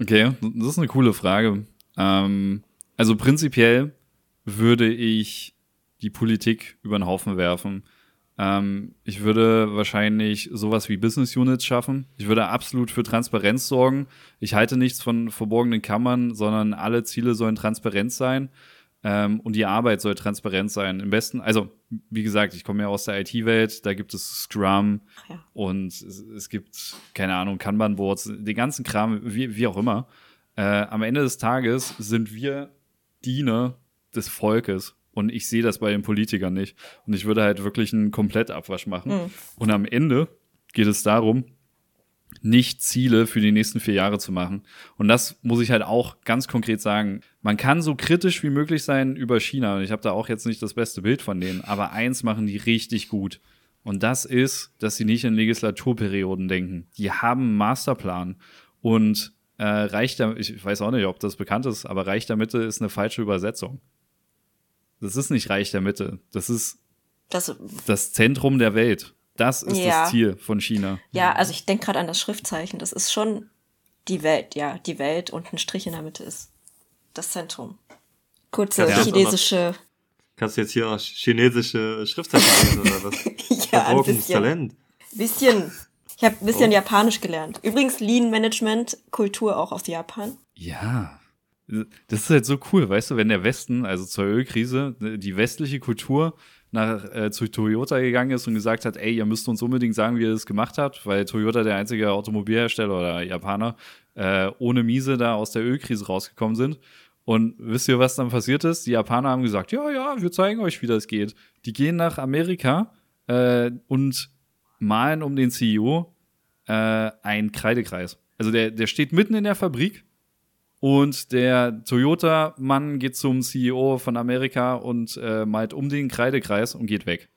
okay, das ist eine coole Frage. Ähm, also prinzipiell würde ich die Politik über den Haufen werfen. Ähm, ich würde wahrscheinlich sowas wie Business Units schaffen. Ich würde absolut für Transparenz sorgen. Ich halte nichts von verborgenen Kammern, sondern alle Ziele sollen transparent sein. Ähm, und die Arbeit soll transparent sein. Im besten, also wie gesagt, ich komme ja aus der IT-Welt, da gibt es Scrum ja. und es, es, gibt, keine Ahnung, Kanban-Boards, den ganzen Kram, wie, wie auch immer. Äh, am Ende des Tages sind wir Diener des Volkes. Und ich sehe das bei den Politikern nicht. Und ich würde halt wirklich einen Komplettabwasch machen. Mhm. Und am Ende geht es darum, nicht Ziele für die nächsten vier Jahre zu machen. Und das muss ich halt auch ganz konkret sagen. Man kann so kritisch wie möglich sein über China. Und ich habe da auch jetzt nicht das beste Bild von denen. Aber eins machen die richtig gut. Und das ist, dass sie nicht in Legislaturperioden denken. Die haben einen Masterplan. Und äh, Reich der, ich weiß auch nicht, ob das bekannt ist, aber Reich der Mitte ist eine falsche Übersetzung. Das ist nicht Reich der Mitte. Das ist Das, das Zentrum der Welt. Das ist Ja. das Ziel von China. ja, also ich denke gerade an das Schriftzeichen. Das ist schon die Welt, ja, die Welt und ein Strich in der Mitte ist das Zentrum. Kurze ist chinesische, Kannst du jetzt hier noch chinesische Schriftzeichen lesen oder was? ja, ein bisschen. Talent. Bisschen. Ich habe ein bisschen Oh. Japanisch gelernt. Übrigens Lean Management, Kultur auch aus Japan. Ja. Das ist halt so cool, weißt du, wenn der Westen, also zur Ölkrise, die westliche Kultur nach äh, zu Toyota gegangen ist und gesagt hat, ey, ihr müsst uns unbedingt sagen, wie ihr das gemacht habt, weil Toyota der einzige Automobilhersteller oder Japaner äh, ohne Miese da aus der Ölkrise rausgekommen sind. Und wisst ihr, was dann passiert ist? Die Japaner haben gesagt, ja, ja, wir zeigen euch, wie das geht. Die gehen nach Amerika äh, und malen um den CEO äh, einen Kreidekreis. Also der, der steht mitten in der Fabrik und der Toyota-Mann geht zum CEO von Amerika und äh, malt um den Kreidekreis und geht weg.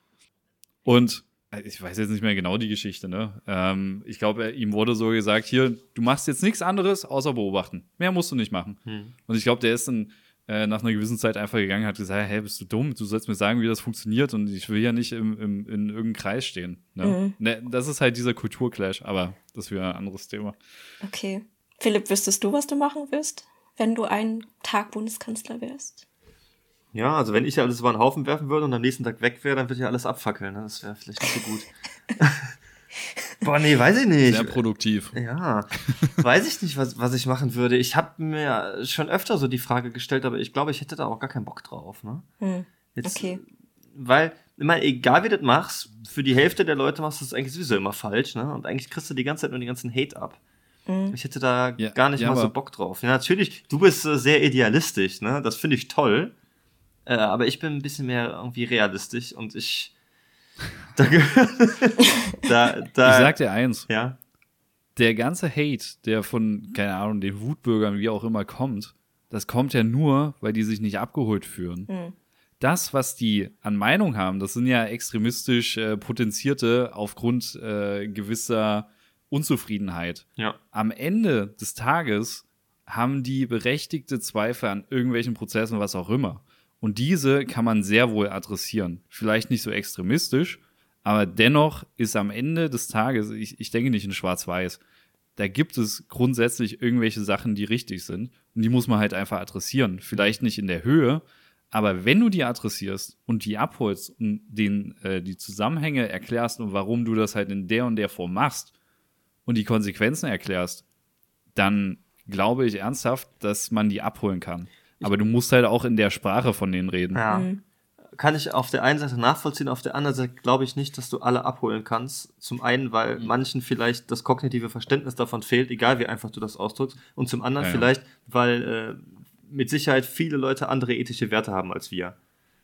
Und äh, ich weiß jetzt nicht mehr genau die Geschichte, ne? Ähm, ich glaube, ihm wurde so gesagt, hier, du machst jetzt nichts anderes außer beobachten. Mehr musst du nicht machen. Hm. Und ich glaube, der ist dann äh, nach einer gewissen Zeit einfach gegangen und hat gesagt, hey, bist du dumm? Du sollst mir sagen, wie das funktioniert und ich will ja nicht im, im, in irgendeinem Kreis stehen. Ne? Mhm. Ne, das ist halt dieser Kulturclash, aber das wäre ein anderes Thema. Okay. Philipp, wüsstest du, was du machen wirst, wenn du einen Tag Bundeskanzler wärst? Ja, also wenn ich alles über den Haufen werfen würde und am nächsten Tag weg wäre, dann würde ich alles abfackeln. Ne? Das wäre vielleicht nicht so gut. Boah, nee, weiß ich nicht. Sehr produktiv. Ja, weiß ich nicht, was, was ich machen würde. Ich habe mir schon öfter so die Frage gestellt, aber ich glaube, ich hätte da auch gar keinen Bock drauf. Ne? Hm. Jetzt, Okay. Weil, ich meine, egal wie du das machst, für die Hälfte der Leute machst du das eigentlich sowieso immer falsch. Ne? Und eigentlich kriegst du die ganze Zeit nur den ganzen Hate ab. Mhm. Ich hätte da Ja, gar nicht ja, mal so Bock drauf. Ja, natürlich, du bist äh, sehr idealistisch, ne? Das finde ich toll. Äh, aber ich bin ein bisschen mehr irgendwie realistisch und ich. Da, da, da, Ich sag dir eins, ja. der ganze Hate, der von, keine Ahnung, den Wutbürgern, wie auch immer, kommt, das kommt ja nur, weil die sich nicht abgeholt fühlen. Hm. Das, was die an Meinung haben, das sind ja extremistisch äh, potenzierte aufgrund äh, gewisser Unzufriedenheit. Ja. Am Ende des Tages haben die berechtigte Zweifel an irgendwelchen Prozessen, was auch immer. Und diese kann man sehr wohl adressieren. Vielleicht nicht so extremistisch, aber dennoch ist am Ende des Tages, ich, ich denke nicht in Schwarz-Weiß, da gibt es grundsätzlich irgendwelche Sachen, die richtig sind. Und die muss man halt einfach adressieren. Vielleicht nicht in der Höhe, aber wenn du die adressierst und die abholst und den, äh, die Zusammenhänge erklärst und warum du das halt in der und der Form machst und die Konsequenzen erklärst, dann glaube ich ernsthaft, dass man die abholen kann. Aber du musst halt auch in der Sprache von denen reden. Ja. Mhm. Kann ich auf der einen Seite nachvollziehen, auf der anderen Seite glaube ich nicht, dass du alle abholen kannst. Zum einen, weil Mhm. manchen vielleicht das kognitive Verständnis davon fehlt, egal wie einfach du das ausdrückst. Und zum anderen Ja, ja. vielleicht, weil äh, mit Sicherheit viele Leute andere ethische Werte haben als wir.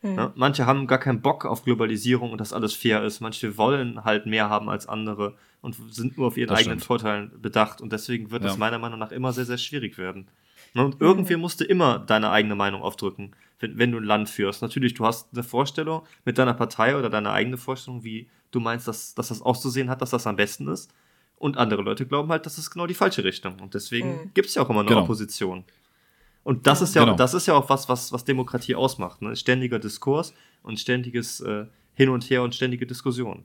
Hm. Ja, manche haben gar keinen Bock auf Globalisierung und dass alles fair ist. Manche wollen halt mehr haben als andere und sind nur auf ihren Das eigenen stimmt. Vorteilen bedacht. Und deswegen wird Ja. es meiner Meinung nach immer sehr, sehr schwierig werden. Ne, Und irgendwer musst du immer deine eigene Meinung aufdrücken, wenn, wenn du ein Land führst. Natürlich, du hast eine Vorstellung mit deiner Partei oder deine eigene Vorstellung, wie du meinst, dass, dass das auszusehen hat, dass das am besten ist. Und andere Leute glauben halt, das ist genau die falsche Richtung. Und deswegen Mhm. gibt es ja auch immer eine Genau. Opposition. Und das ist ja, Genau. das ist ja auch was, was, was Demokratie ausmacht. Ne? Ständiger Diskurs und ständiges äh, Hin und Her und ständige Diskussion.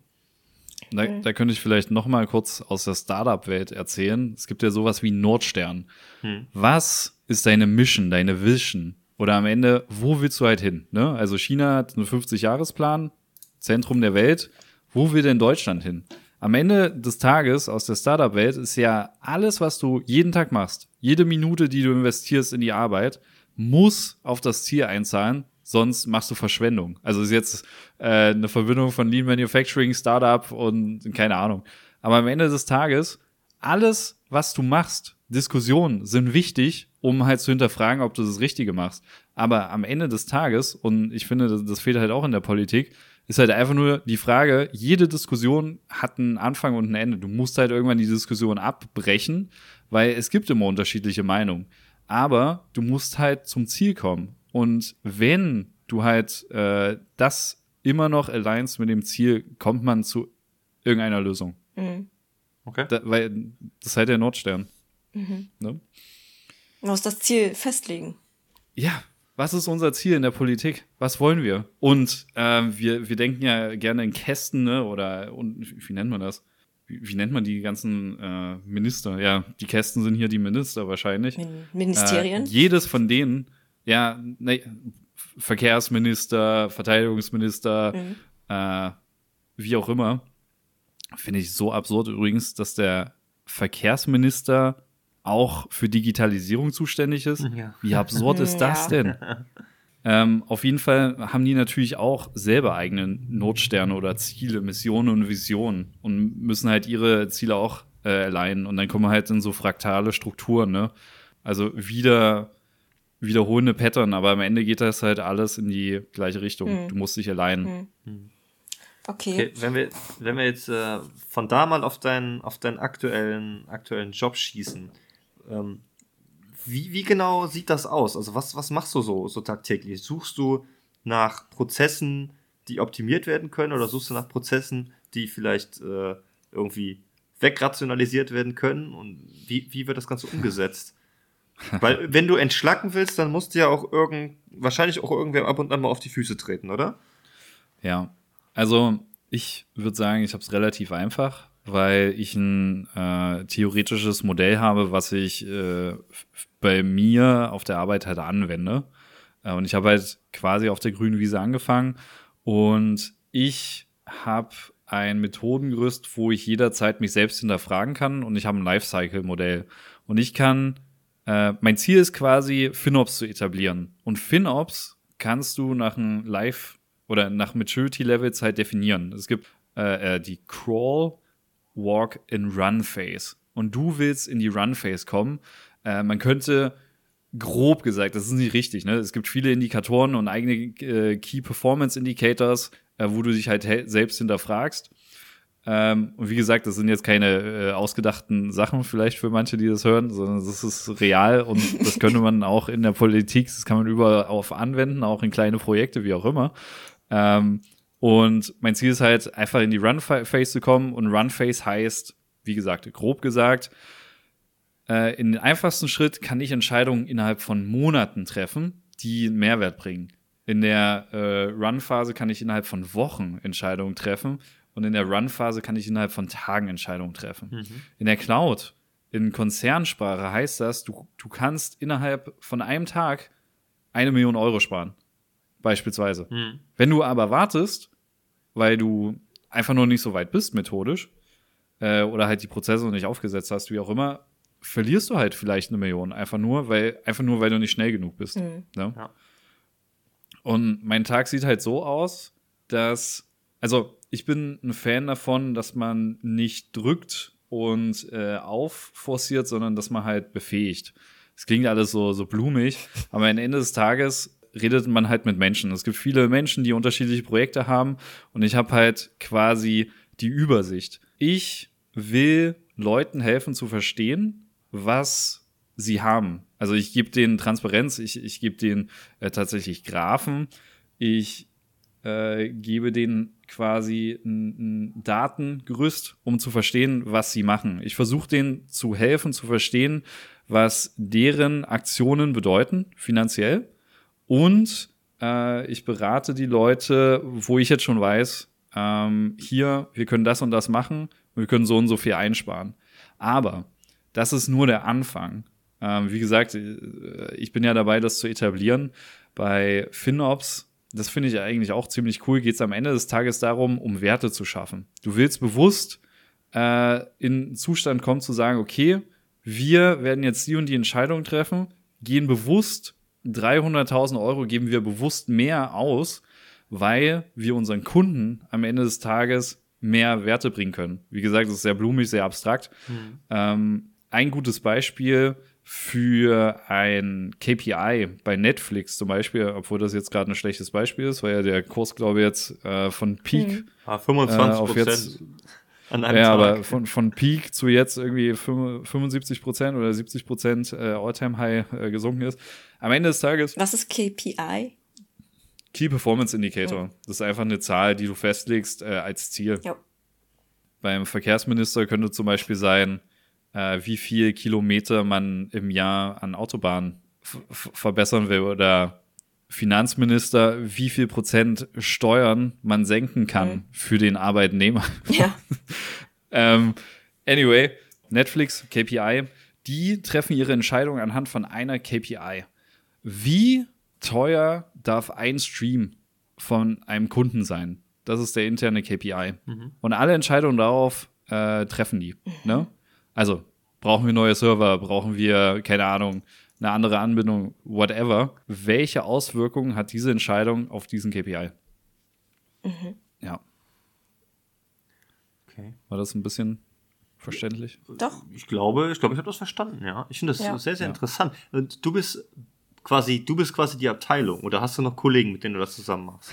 Da, Mhm. da könnte ich vielleicht noch mal kurz aus der Startup-Welt erzählen. Es gibt ja sowas wie Nordstern. Hm. Was ist deine Mission, deine Vision? Oder am Ende, wo willst du halt hin? Ne? Also China hat einen 50-Jahres-Plan, Zentrum der Welt. Wo will denn Deutschland hin? Am Ende des Tages aus der Startup-Welt ist ja alles, was du jeden Tag machst, jede Minute, die du investierst in die Arbeit, muss auf das Ziel einzahlen, sonst machst du Verschwendung. Also ist jetzt äh, eine Verbindung von Lean Manufacturing, Startup und keine Ahnung. Aber am Ende des Tages, alles, was du machst, Diskussionen sind wichtig, um halt zu hinterfragen, ob du das Richtige machst. Aber am Ende des Tages, und ich finde, das, das fehlt halt auch in der Politik, ist halt einfach nur die Frage, jede Diskussion hat einen Anfang und ein Ende. Du musst halt irgendwann die Diskussion abbrechen, weil es gibt immer unterschiedliche Meinungen. Aber du musst halt zum Ziel kommen. Und wenn du halt äh, das immer noch alignst mit dem Ziel, kommt man zu irgendeiner Lösung. Mhm. Okay. Da, weil das ist halt der Nordstern. Mhm. Ne? Man muss das Ziel festlegen. Ja, was ist unser Ziel in der Politik? Was wollen wir? Und ähm, wir, wir denken ja gerne in Kästen, ne? Oder und wie nennt man das? Wie, wie nennt man die ganzen äh, Minister? Ja, die Kästen sind hier die Minister wahrscheinlich. Min Ministerien. Äh, jedes von denen, ja, ne, Verkehrsminister, Verteidigungsminister, Mhm. äh, wie auch immer. Finde ich so absurd übrigens, dass der Verkehrsminister auch für Digitalisierung zuständig ist. Ja. Wie absurd ist das Ja. denn? Ähm, auf jeden Fall haben die natürlich auch selber eigene Notsterne oder Ziele, Missionen und Visionen und müssen halt ihre Ziele auch äh, alignen. Und dann kommen wir halt in so fraktale Strukturen, ne? Also wieder wiederholende Pattern, aber am Ende geht das halt alles in die gleiche Richtung. Mhm. Du musst dich alignen. Mhm. Okay. Okay, wenn wir, wenn wir jetzt äh, von da mal auf deinen, auf deinen aktuellen, aktuellen Job schießen, ähm, wie, wie genau sieht das aus? Also was, was machst du so, so tagtäglich? Suchst du nach Prozessen, die optimiert werden können oder suchst du nach Prozessen, die vielleicht äh, irgendwie wegrationalisiert werden können? Und wie, wie wird das Ganze umgesetzt? Weil wenn du entschlacken willst, dann musst du ja auch irgend, wahrscheinlich auch irgendwer ab und an mal auf die Füße treten, oder? Ja, also ich würde sagen, ich habe es relativ einfach, weil ich ein äh, theoretisches Modell habe, was ich äh, bei mir auf der Arbeit halt anwende. Äh, und ich habe halt quasi auf der grünen Wiese angefangen und ich habe ein Methodengerüst, wo ich jederzeit mich selbst hinterfragen kann und ich habe ein Lifecycle-Modell. Und ich kann, äh, mein Ziel ist quasi, FinOps zu etablieren. Und FinOps kannst du nach einem Life- oder nach Maturity-Levels halt definieren. Es gibt äh, äh, die Crawl, Walk in Run Phase. Und du willst in die Run Phase kommen. Äh, man könnte grob gesagt, das ist nicht richtig, ne? Es gibt viele Indikatoren und eigene äh, Key Performance Indicators, äh, wo du dich halt selbst hinterfragst. Ähm, und wie gesagt, das sind jetzt keine äh, ausgedachten Sachen vielleicht für manche, die das hören, sondern das ist real und das könnte man auch in der Politik, das kann man überall auf anwenden, auch in kleine Projekte, wie auch immer. Ähm, und mein Ziel ist halt, einfach in die Run-Phase zu kommen. Und Run-Phase heißt, wie gesagt, grob gesagt, äh, in den einfachsten Schritt kann ich Entscheidungen innerhalb von Monaten treffen, die einen Mehrwert bringen. In der äh, Run-Phase kann ich innerhalb von Wochen Entscheidungen treffen. Und in der Run-Phase kann ich innerhalb von Tagen Entscheidungen treffen. In der Cloud, in Konzernsprache heißt das, du, du kannst innerhalb von einem Tag eine Million Euro sparen. Beispielsweise. Hm. Wenn du aber wartest, weil du einfach noch nicht so weit bist methodisch äh, oder halt die Prozesse noch nicht aufgesetzt hast, wie auch immer, verlierst du halt vielleicht eine Million. Einfach nur, weil, einfach nur, weil du nicht schnell genug bist. Mhm. Ne? Ja. Und mein Tag sieht halt so aus, dass, also ich bin ein Fan davon, dass man nicht drückt und äh, aufforciert, sondern dass man halt befähigt. Es klingt alles so, so blumig, aber am Ende des Tages redet man halt mit Menschen. Es gibt viele Menschen, die unterschiedliche Projekte haben und ich habe halt quasi die Übersicht. Ich will Leuten helfen zu verstehen, was sie haben. Also ich gebe denen Transparenz, ich, ich gebe denen äh, tatsächlich Graphen, ich äh, gebe denen quasi ein, ein Datengerüst, um zu verstehen, was sie machen. Ich versuche denen zu helfen, zu verstehen, was deren Aktionen bedeuten, finanziell. Und äh, ich berate die Leute, wo ich jetzt schon weiß, ähm, hier, wir können das und das machen und wir können so und so viel einsparen. Aber das ist nur der Anfang. Ähm, wie gesagt, äh, ich bin ja dabei, das zu etablieren. Bei FinOps, das finde ich eigentlich auch ziemlich cool, geht es am Ende des Tages darum, um Werte zu schaffen. Du willst bewusst äh, in Zustand kommen zu sagen, okay, wir werden jetzt die und die Entscheidung treffen, gehen bewusst 300.000 Euro geben wir bewusst mehr aus, weil wir unseren Kunden am Ende des Tages mehr Werte bringen können. Wie gesagt, das ist sehr blumig, sehr abstrakt. Mhm. Ähm, ein gutes Beispiel für ein KPI bei Netflix zum Beispiel, obwohl das jetzt gerade ein schlechtes Beispiel ist, weil ja der Kurs, glaube ich, jetzt äh, von Peak hm. ah, 25 äh, auf jetzt an einem ja, Tag. aber von, von Peak zu jetzt irgendwie 75 Prozent oder 70 Prozent äh, All-Time-High äh, gesunken ist. Am Ende des Tages. Was ist KPI? Key Performance Indicator. Mhm. Das ist einfach eine Zahl, die du festlegst äh, als Ziel. Ja. Beim Verkehrsminister könnte zum Beispiel sein, äh, wie viel Kilometer man im Jahr an Autobahnen verbessern will oder Finanzminister, wie viel Prozent Steuern man senken kann mhm. für den Arbeitnehmer. Ja. ähm, anyway, Netflix, KPI, die treffen ihre Entscheidung anhand von einer KPI. Wie teuer darf ein Stream von einem Kunden sein? Das ist der interne KPI. Mhm. Und alle Entscheidungen darauf äh, treffen die. Mhm. Ne? Also, brauchen wir neue Server? Brauchen wir, keine Ahnung, eine andere Anbindung, whatever. Welche Auswirkungen hat diese Entscheidung auf diesen KPI? Mhm. Ja. Okay. War das ein bisschen verständlich? Doch. Ich glaube, ich glaube, ich habe das verstanden, ja. Ich finde das ja. sehr, sehr ja. interessant. Und du bist quasi, du bist quasi die Abteilung oder hast du noch Kollegen, mit denen du das zusammen machst?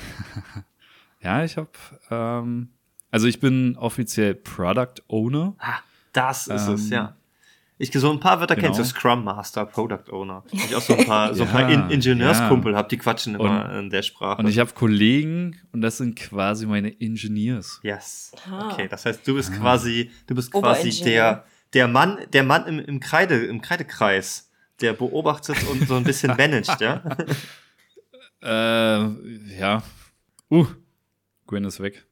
ja, ich habe, ähm, also ich bin offiziell Product Owner. Ah, das ist ähm, es, ja. Ich so ein paar Wörter genau. kennst du, Scrum Master, Product Owner. Ich auch so ein paar, so ein paar In Ingenieurskumpel ja. hab, die quatschen immer und, in der Sprache. Und ich habe Kollegen und das sind quasi meine Engineers. Yes. Ah. Okay, das heißt, du bist ah. quasi, du bist quasi der, der Mann, der Mann im, im Kreide, im Kreidekreis, der beobachtet und so ein bisschen managt, ja? äh, ja. Uh, Gwen ist weg.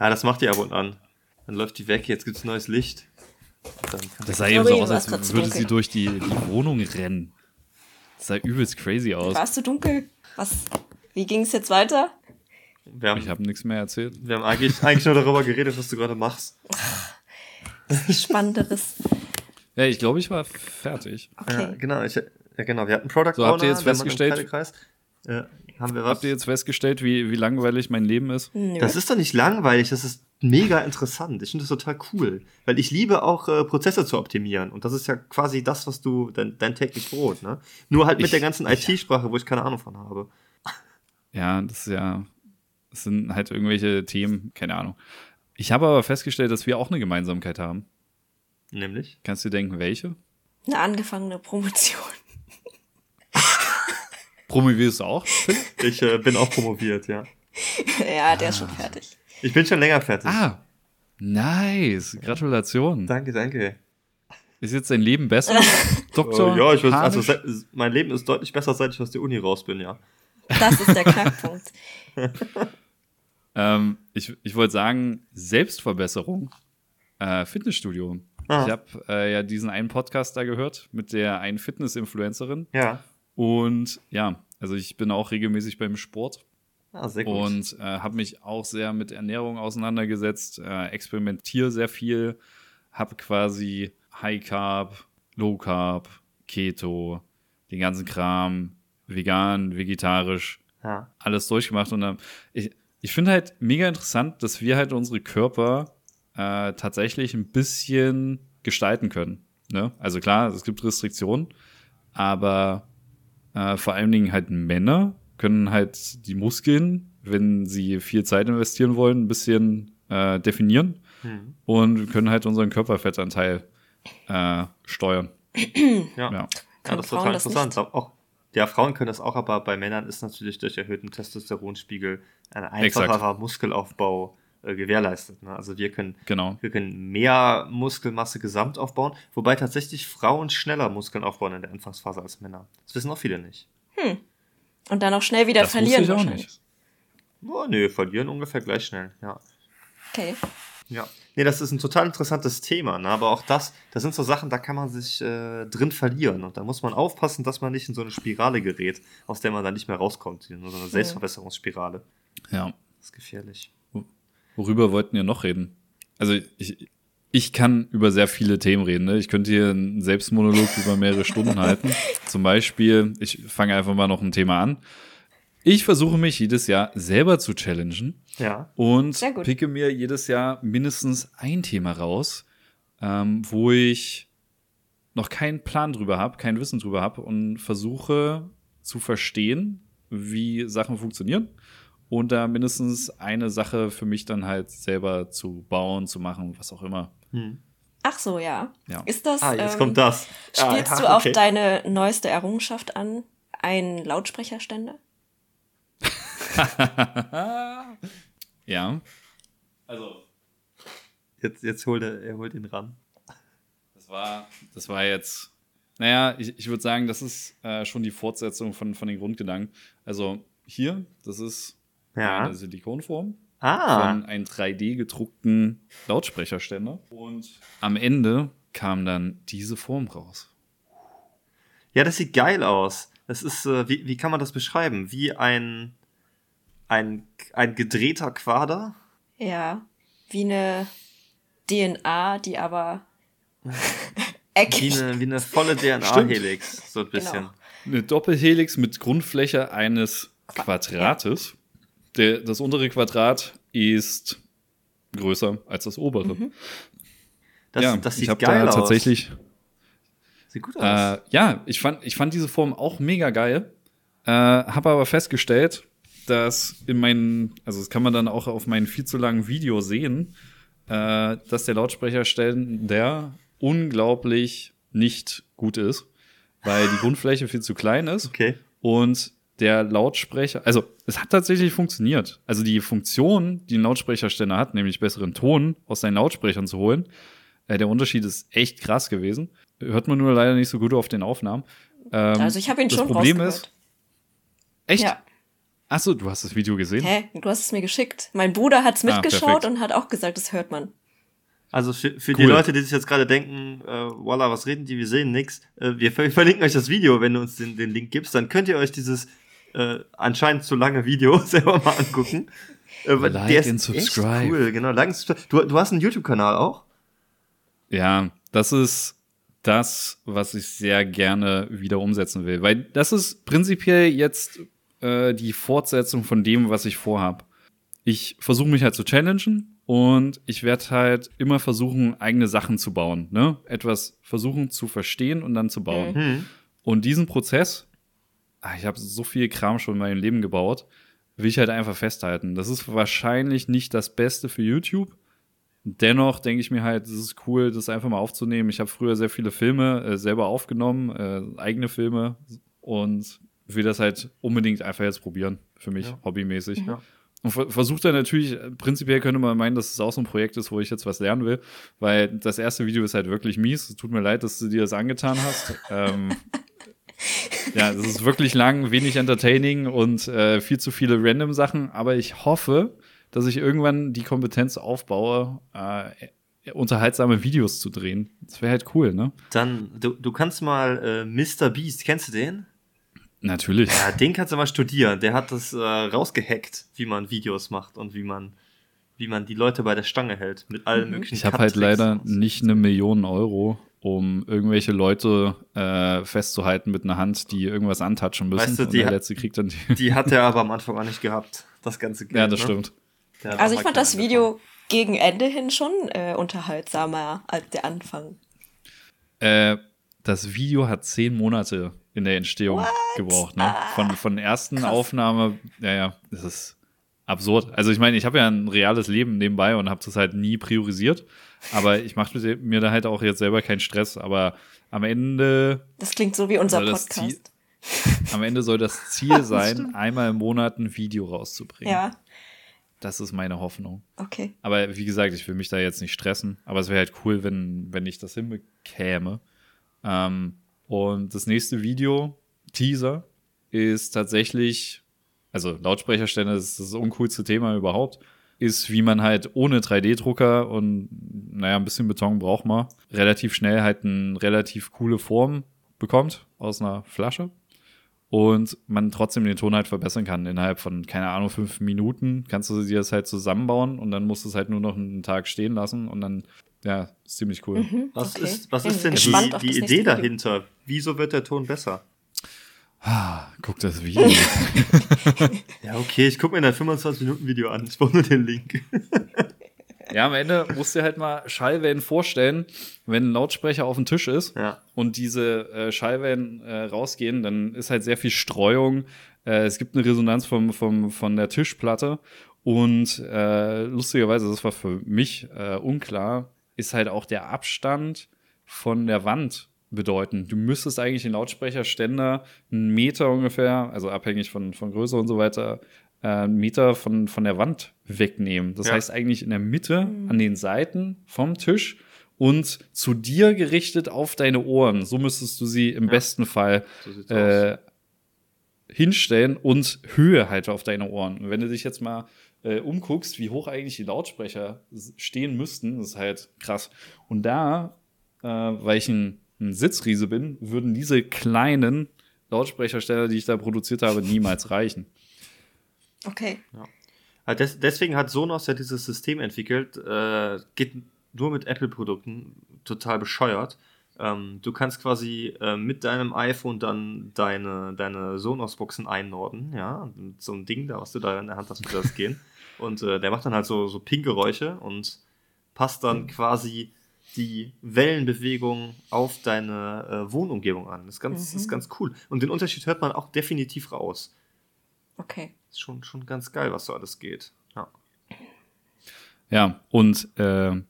Ja, das macht die ab und an. Dann läuft die weg, jetzt gibt's neues Licht. Das sah eben so aus, als würde sie durch die, die Wohnung rennen. Das sah übelst crazy aus. Warst du dunkel? Was? Wie ging es jetzt weiter? Haben, ich habe nichts mehr erzählt. Wir haben eigentlich, eigentlich nur darüber geredet, was du gerade machst. Spannenderes. ja, ich glaube, ich war fertig. Okay. Ja, genau, ich, ja, genau. Wir hatten Product so, habt ihr jetzt festgestellt? Ja, haben wir was? Habt ihr jetzt festgestellt, wie, wie langweilig mein Leben ist? Nö. Das ist doch nicht langweilig, das ist mega interessant. Ich finde das total cool, weil ich liebe auch äh, Prozesse zu optimieren und das ist ja quasi das, was du dein, dein täglich Brot, ne? Nur halt mit ich, der ganzen IT-Sprache, wo ich keine Ahnung von habe. Ja, das ist ja, das sind halt irgendwelche Themen, keine Ahnung. Ich habe aber festgestellt, dass wir auch eine Gemeinsamkeit haben. Nämlich? Kannst du denken, welche? Eine angefangene Promotion. Promovierst du auch? Ich äh, bin auch promoviert, ja. ja, der ah. ist schon fertig. Ich bin schon länger fertig. Ah, nice. Gratulation. Danke, danke. Ist jetzt dein Leben besser, Doktor? Uh, ja, ich würde, also mein Leben ist deutlich besser, seit ich aus der Uni raus bin, ja. Das ist der Knackpunkt. ähm, ich ich wollte sagen, Selbstverbesserung, äh, Fitnessstudio. Ah. Ich habe äh, ja diesen einen Podcast da gehört mit der einen Fitness-Influencerin. Ja. Und ja, also ich bin auch regelmäßig beim Sport Ah, sehr gut. Und äh, habe mich auch sehr mit Ernährung auseinandergesetzt, äh, experimentiere sehr viel, habe quasi High Carb, Low Carb, Keto, den ganzen Kram, vegan, vegetarisch, ja. alles durchgemacht. Und äh, ich, ich finde halt mega interessant, dass wir halt unsere Körper äh, tatsächlich ein bisschen gestalten können. Ne? Also klar, es gibt Restriktionen, aber äh, vor allen Dingen halt Männer können halt die Muskeln, wenn sie viel Zeit investieren wollen, ein bisschen äh, definieren mhm. und können halt unseren Körperfettanteil äh, steuern. ja. ja. ja, das ist total interessant. Auch, ja, Frauen können das auch, aber bei Männern ist natürlich durch erhöhten Testosteronspiegel ein einfacherer Exakt. Muskelaufbau äh, gewährleistet. Ne? Also wir können, genau. wir können mehr Muskelmasse gesamt aufbauen, wobei tatsächlich Frauen schneller Muskeln aufbauen in der Anfangsphase als Männer. Das wissen auch viele nicht. Hm. Und dann auch schnell wieder das verlieren ich auch nicht. Oh, nee, verlieren ungefähr gleich schnell, ja. Okay. Ja. Nee, das ist ein total interessantes Thema, ne? aber auch das, das sind so Sachen, da kann man sich äh, drin verlieren und da muss man aufpassen, dass man nicht in so eine Spirale gerät, aus der man dann nicht mehr rauskommt, in so eine Selbstverbesserungsspirale. Ja. Das ist gefährlich. Worüber wollten wir noch reden? Also ich, ich kann über sehr viele Themen reden. Ne? Ich könnte hier einen Selbstmonolog über mehrere Stunden halten. Zum Beispiel, ich fange einfach mal noch ein Thema an. Ich versuche mich jedes Jahr selber zu challengen Ja. und picke mir jedes Jahr mindestens ein Thema raus, ähm, wo ich noch keinen Plan drüber habe, kein Wissen drüber habe und versuche zu verstehen, wie Sachen funktionieren und da mindestens eine Sache für mich dann halt selber zu bauen, zu machen, was auch immer. Hm. Ach so, ja. Ja. Ist das. Ah, jetzt ähm, kommt das. Spielst ah, du ja, auf okay. deine neueste Errungenschaft an? Ein Lautsprecherständer? ja. Also, Jetzt, jetzt holt er, er holt ihn ran. das war, das war jetzt, naja, ich, ich würde sagen, das ist äh, schon die Fortsetzung von, von den Grundgedanken. Also hier, das ist Ja. eine Silikonform Ah. von einem 3D gedruckten Lautsprecherständer. Und am Ende kam dann diese Form raus. Ja, das sieht geil aus. Das ist, äh, wie, wie kann man das beschreiben? Wie ein, ein, ein gedrehter Quader? Ja. Wie eine DNA, die aber eckig. Wie eine, wie eine volle. DNA-Helix, so ein bisschen. Genau. Eine Doppelhelix mit Grundfläche eines Quadrates. Der, das untere Quadrat ist größer als das obere. Mhm. Das, ja, das ich sieht habe geil da aus. tatsächlich Sieht gut aus. Äh, ja, ich fand, ich fand diese Form auch mega geil. Äh, habe aber festgestellt, dass in meinen, also das kann man dann auch auf meinem viel zu langen Video sehen, äh, dass der Lautsprecherständer unglaublich nicht gut ist, weil die Grundfläche viel zu klein ist okay. und der Lautsprecher, also es hat tatsächlich funktioniert. Also die Funktion, die ein Lautsprecherständer hat, nämlich besseren Ton aus seinen Lautsprechern zu holen, äh, der Unterschied ist echt krass gewesen. Hört man nur leider nicht so gut auf den Aufnahmen. Ähm, Also ich habe ihn das schon Problem ist, echt? Ja. Achso, du hast das Video gesehen? Hä? Du hast es mir geschickt. Mein Bruder hat's Ah, mitgeschaut perfekt. und hat auch gesagt, das hört man. Also für, für die Cool. Leute, die sich jetzt gerade denken, äh, voila, was reden die, wir sehen nix. Äh, wir ver verlinken euch das Video, wenn du uns den, den Link gibst, dann könnt ihr euch dieses äh, anscheinend zu lange Video selber mal angucken. Äh, Like der ist subscribe. Cool, genau. Like. Du, du hast einen YouTube-Kanal auch? Ja, das ist das, was ich sehr gerne wieder umsetzen will. Weil das ist prinzipiell jetzt äh, die Fortsetzung von dem, was ich vorhab. Ich versuche mich halt zu challengen und ich werde halt immer versuchen, eigene Sachen zu bauen. Ne? Etwas versuchen zu verstehen und dann zu bauen. Hm. Und diesen Prozess, ich habe so viel Kram schon in meinem Leben gebaut, will ich halt einfach festhalten. Das ist wahrscheinlich nicht das Beste für YouTube. Dennoch denke ich mir halt, es ist cool, das einfach mal aufzunehmen. Ich habe früher sehr viele Filme äh, selber aufgenommen, äh, eigene Filme und will das halt unbedingt einfach jetzt probieren, für mich, Ja. hobbymäßig. Ja. Und ver versucht dann natürlich, äh, prinzipiell könnte man meinen, dass es auch so ein Projekt ist, wo ich jetzt was lernen will, weil das erste Video ist halt wirklich mies. Es tut mir leid, dass du dir das angetan hast. ähm, ja, es ist wirklich lang, wenig entertaining und äh, viel zu viele random Sachen, aber ich hoffe, dass ich irgendwann die Kompetenz aufbaue, äh, unterhaltsame Videos zu drehen. Das wäre halt cool, ne? Dann, du, du kannst mal äh, Mr. Beast, kennst du den? Natürlich. Ja, den kannst du mal studieren. Der hat das äh, rausgehackt, wie man Videos macht und wie man, wie man die Leute bei der Stange hält. Mit allen möglichen Ich habe halt leider nicht eine Million Euro, um irgendwelche Leute äh, festzuhalten mit einer Hand, die irgendwas antatschen müssen. Weißt du, und die der hat- letzte kriegt dann die. Die hat er aber am Anfang auch nicht gehabt. Das ganze Geld. ja, das ne? stimmt. Der Also ich fand das Video gegen Ende hin schon äh, unterhaltsamer als der Anfang. Äh, das Video hat zehn Monate in der Entstehung gebraucht, ne? Von, von ersten Ah, Krass. Aufnahme, ja, ja, das ist absurd. Also ich meine, ich habe ja ein reales Leben nebenbei und habe das halt nie priorisiert. Aber ich mache mir, da halt auch jetzt selber keinen Stress. Aber am Ende, Das klingt so wie unser Podcast. am Ende soll das Ziel sein, einmal im Monat ein Video rauszubringen. Ja, Das ist meine Hoffnung. okay. Aber wie gesagt, ich will mich da jetzt nicht stressen. Aber es wäre halt cool, wenn, wenn ich das hinbekäme. Ähm, und das nächste Video, Teaser, ist tatsächlich, also Lautsprecherstände ist das uncoolste Thema überhaupt. Ist, wie man halt ohne 3D-Drucker und naja, ein bisschen Beton braucht man, relativ schnell halt eine relativ coole Form bekommt aus einer Flasche und man trotzdem den Ton halt verbessern kann. Innerhalb von, keine Ahnung, fünf Minuten kannst du dir das halt zusammenbauen und dann musst du es halt nur noch einen Tag stehen lassen und dann, ja, ist ziemlich cool. Mhm, Was okay. ist, was ist denn die, die Idee dahinter? Wieso wird der Ton besser? Ah, guck das Video. Ja, okay, ich gucke mir ein 25-Minuten-Video an. Ich brauche nur den Link. ja, am Ende musst du dir halt mal Schallwellen vorstellen, wenn ein Lautsprecher auf dem Tisch ist. Ja. und diese äh, Schallwellen äh, rausgehen, dann ist halt sehr viel Streuung. Äh, es gibt eine Resonanz vom, vom, von der Tischplatte. Und äh, lustigerweise, das war für mich äh, unklar, ist halt auch der Abstand von der Wand bedeutend. Du müsstest eigentlich den Lautsprecherständer einen Meter ungefähr, also abhängig von, von Größe und so weiter, äh, einen Meter von, von der Wand wegnehmen. Das Ja. heißt eigentlich in der Mitte, an den Seiten vom Tisch und zu dir gerichtet auf deine Ohren. So müsstest du sie im besten Fall So äh, hinstellen und Höhe halt auf deine Ohren. Und wenn du dich jetzt mal äh, umguckst, wie hoch eigentlich die Lautsprecher stehen müssten, das ist halt krass. Und da, äh, weil ich ein, ein Sitzriese bin, würden diese kleinen Lautsprechersteller, die ich da produziert habe, niemals reichen. Okay. Des, deswegen hat Sonos ja dieses System entwickelt, äh, geht nur mit Apple-Produkten, total bescheuert. Ähm, du kannst quasi äh, mit deinem iPhone dann deine, deine Sonos-Boxen einnorden, ja, mit so ein Ding da, was du da in der Hand hast, wird das gehen. Und äh, der macht dann halt so, so Ping-Geräusche und passt dann quasi die Wellenbewegung auf deine äh, Wohnumgebung an. Das ist, ganz, das ist Mhm. ganz cool. Und den Unterschied hört man auch definitiv raus. Okay. Ist schon, schon ganz geil, was so alles geht. Ja. Ja, und äh,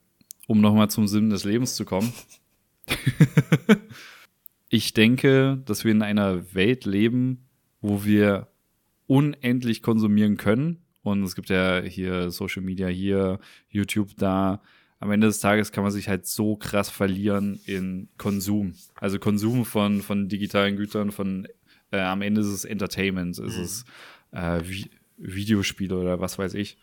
um nochmal zum Sinn des Lebens zu kommen. ich denke, dass wir in einer Welt leben, wo wir unendlich konsumieren können. Und es gibt ja hier Social Media hier, YouTube da. Am Ende des Tages kann man sich halt so krass verlieren in Konsum. Also Konsum von, von digitalen Gütern, von äh, am Ende ist es Entertainment, ist Mhm. es äh, Vi Videospiele oder was weiß ich.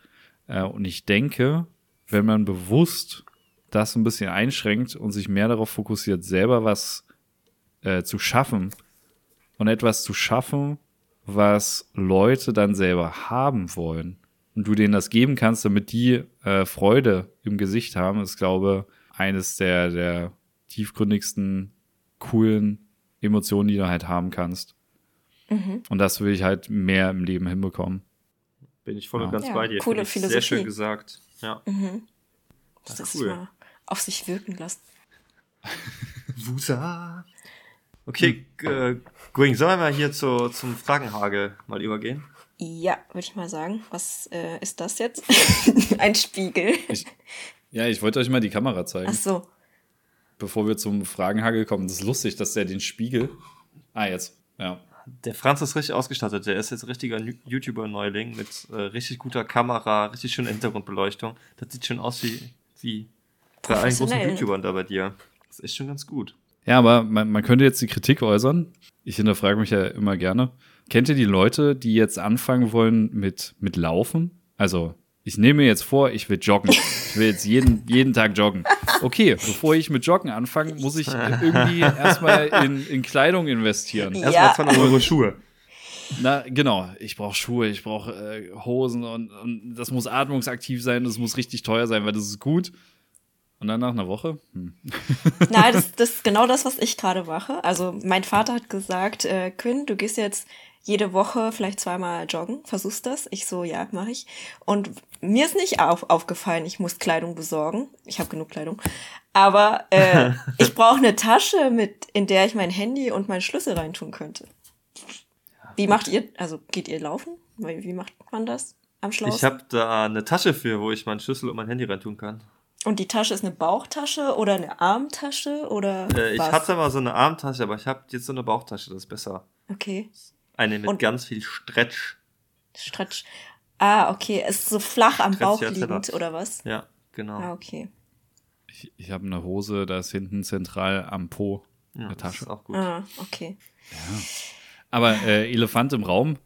Äh, und ich denke, wenn man bewusst das ein bisschen einschränkt und sich mehr darauf fokussiert, selber was äh, zu schaffen und etwas zu schaffen, was Leute dann selber haben wollen und du denen das geben kannst, damit die äh, Freude im Gesicht haben, ist, glaube eines der, der tiefgründigsten, coolen Emotionen, die du halt haben kannst. Mhm. Und das will ich halt mehr im Leben hinbekommen. Bin ich voll und Ja. ganz Ja, bei dir. coole Finde ich Sehr Philosophie. schön gesagt. Ja. Mhm. Das ist cool. mal auf sich wirken lassen. Wusa. Okay, äh, Going, sollen wir mal hier zu, zum Fragenhagel mal übergehen? Ja, würde ich mal sagen. Was äh, ist das jetzt? Ein Spiegel. Ich, ja, ich wollte euch mal die Kamera zeigen, Ach so. bevor wir zum Fragenhagel kommen. Das ist lustig, dass der den Spiegel. Ah, jetzt. Ja. Der Franz ist richtig ausgestattet. Der ist jetzt richtiger YouTuber-Neuling mit äh, richtig guter Kamera, richtig schöner Hintergrundbeleuchtung. Das sieht schon aus wie, wie bei allen großen. YouTubern da bei dir. Das ist echt schon ganz gut. Ja, aber man, man könnte jetzt die Kritik äußern. Ich hinterfrage mich ja immer gerne. Kennt ihr die Leute, die jetzt anfangen wollen mit, mit Laufen? Also, ich nehme mir jetzt vor, ich will joggen. Ich will jetzt jeden, jeden Tag joggen. Okay, bevor ich mit Joggen anfange, muss ich irgendwie erstmal in, in Kleidung investieren. Ja. Erstmal 200 Euro Schuhe. Na, genau. Ich brauche Schuhe, ich brauche äh, Hosen und, und das muss atmungsaktiv sein, das muss richtig teuer sein, weil das ist gut. Und dann nach einer Woche? Hm. Nein, das, das ist genau das, was ich gerade mache. Also mein Vater hat gesagt, äh, Quinn, du gehst jetzt jede Woche vielleicht zweimal joggen, versuchst das? Ich so, ja, mache ich. Und mir ist nicht auf, aufgefallen, ich muss Kleidung besorgen. Ich habe genug Kleidung. Aber äh, ich brauche eine Tasche, mit, in der ich mein Handy und meinen Schlüssel reintun könnte. Wie macht ihr, also geht ihr laufen? Wie wie macht man das am Ich schlausten? habe da eine Tasche für, wo ich meinen Schlüssel und mein Handy reintun kann. Und die Tasche ist eine Bauchtasche oder eine Armtasche oder Äh, ich hatte mal so eine Armtasche, aber ich habe jetzt so eine Bauchtasche, das ist besser. Okay. Eine mit Und- ganz viel Stretch. Stretch. Ah, okay. Es ist so flach am Bauch Stracciatella. liegend, oder was? Ja, genau. Ah, okay. Ich, ich habe eine Hose, da ist hinten zentral am Po Ja, eine das Tasche. ist auch gut. Ah, okay. Aber äh, Elefant im Raum,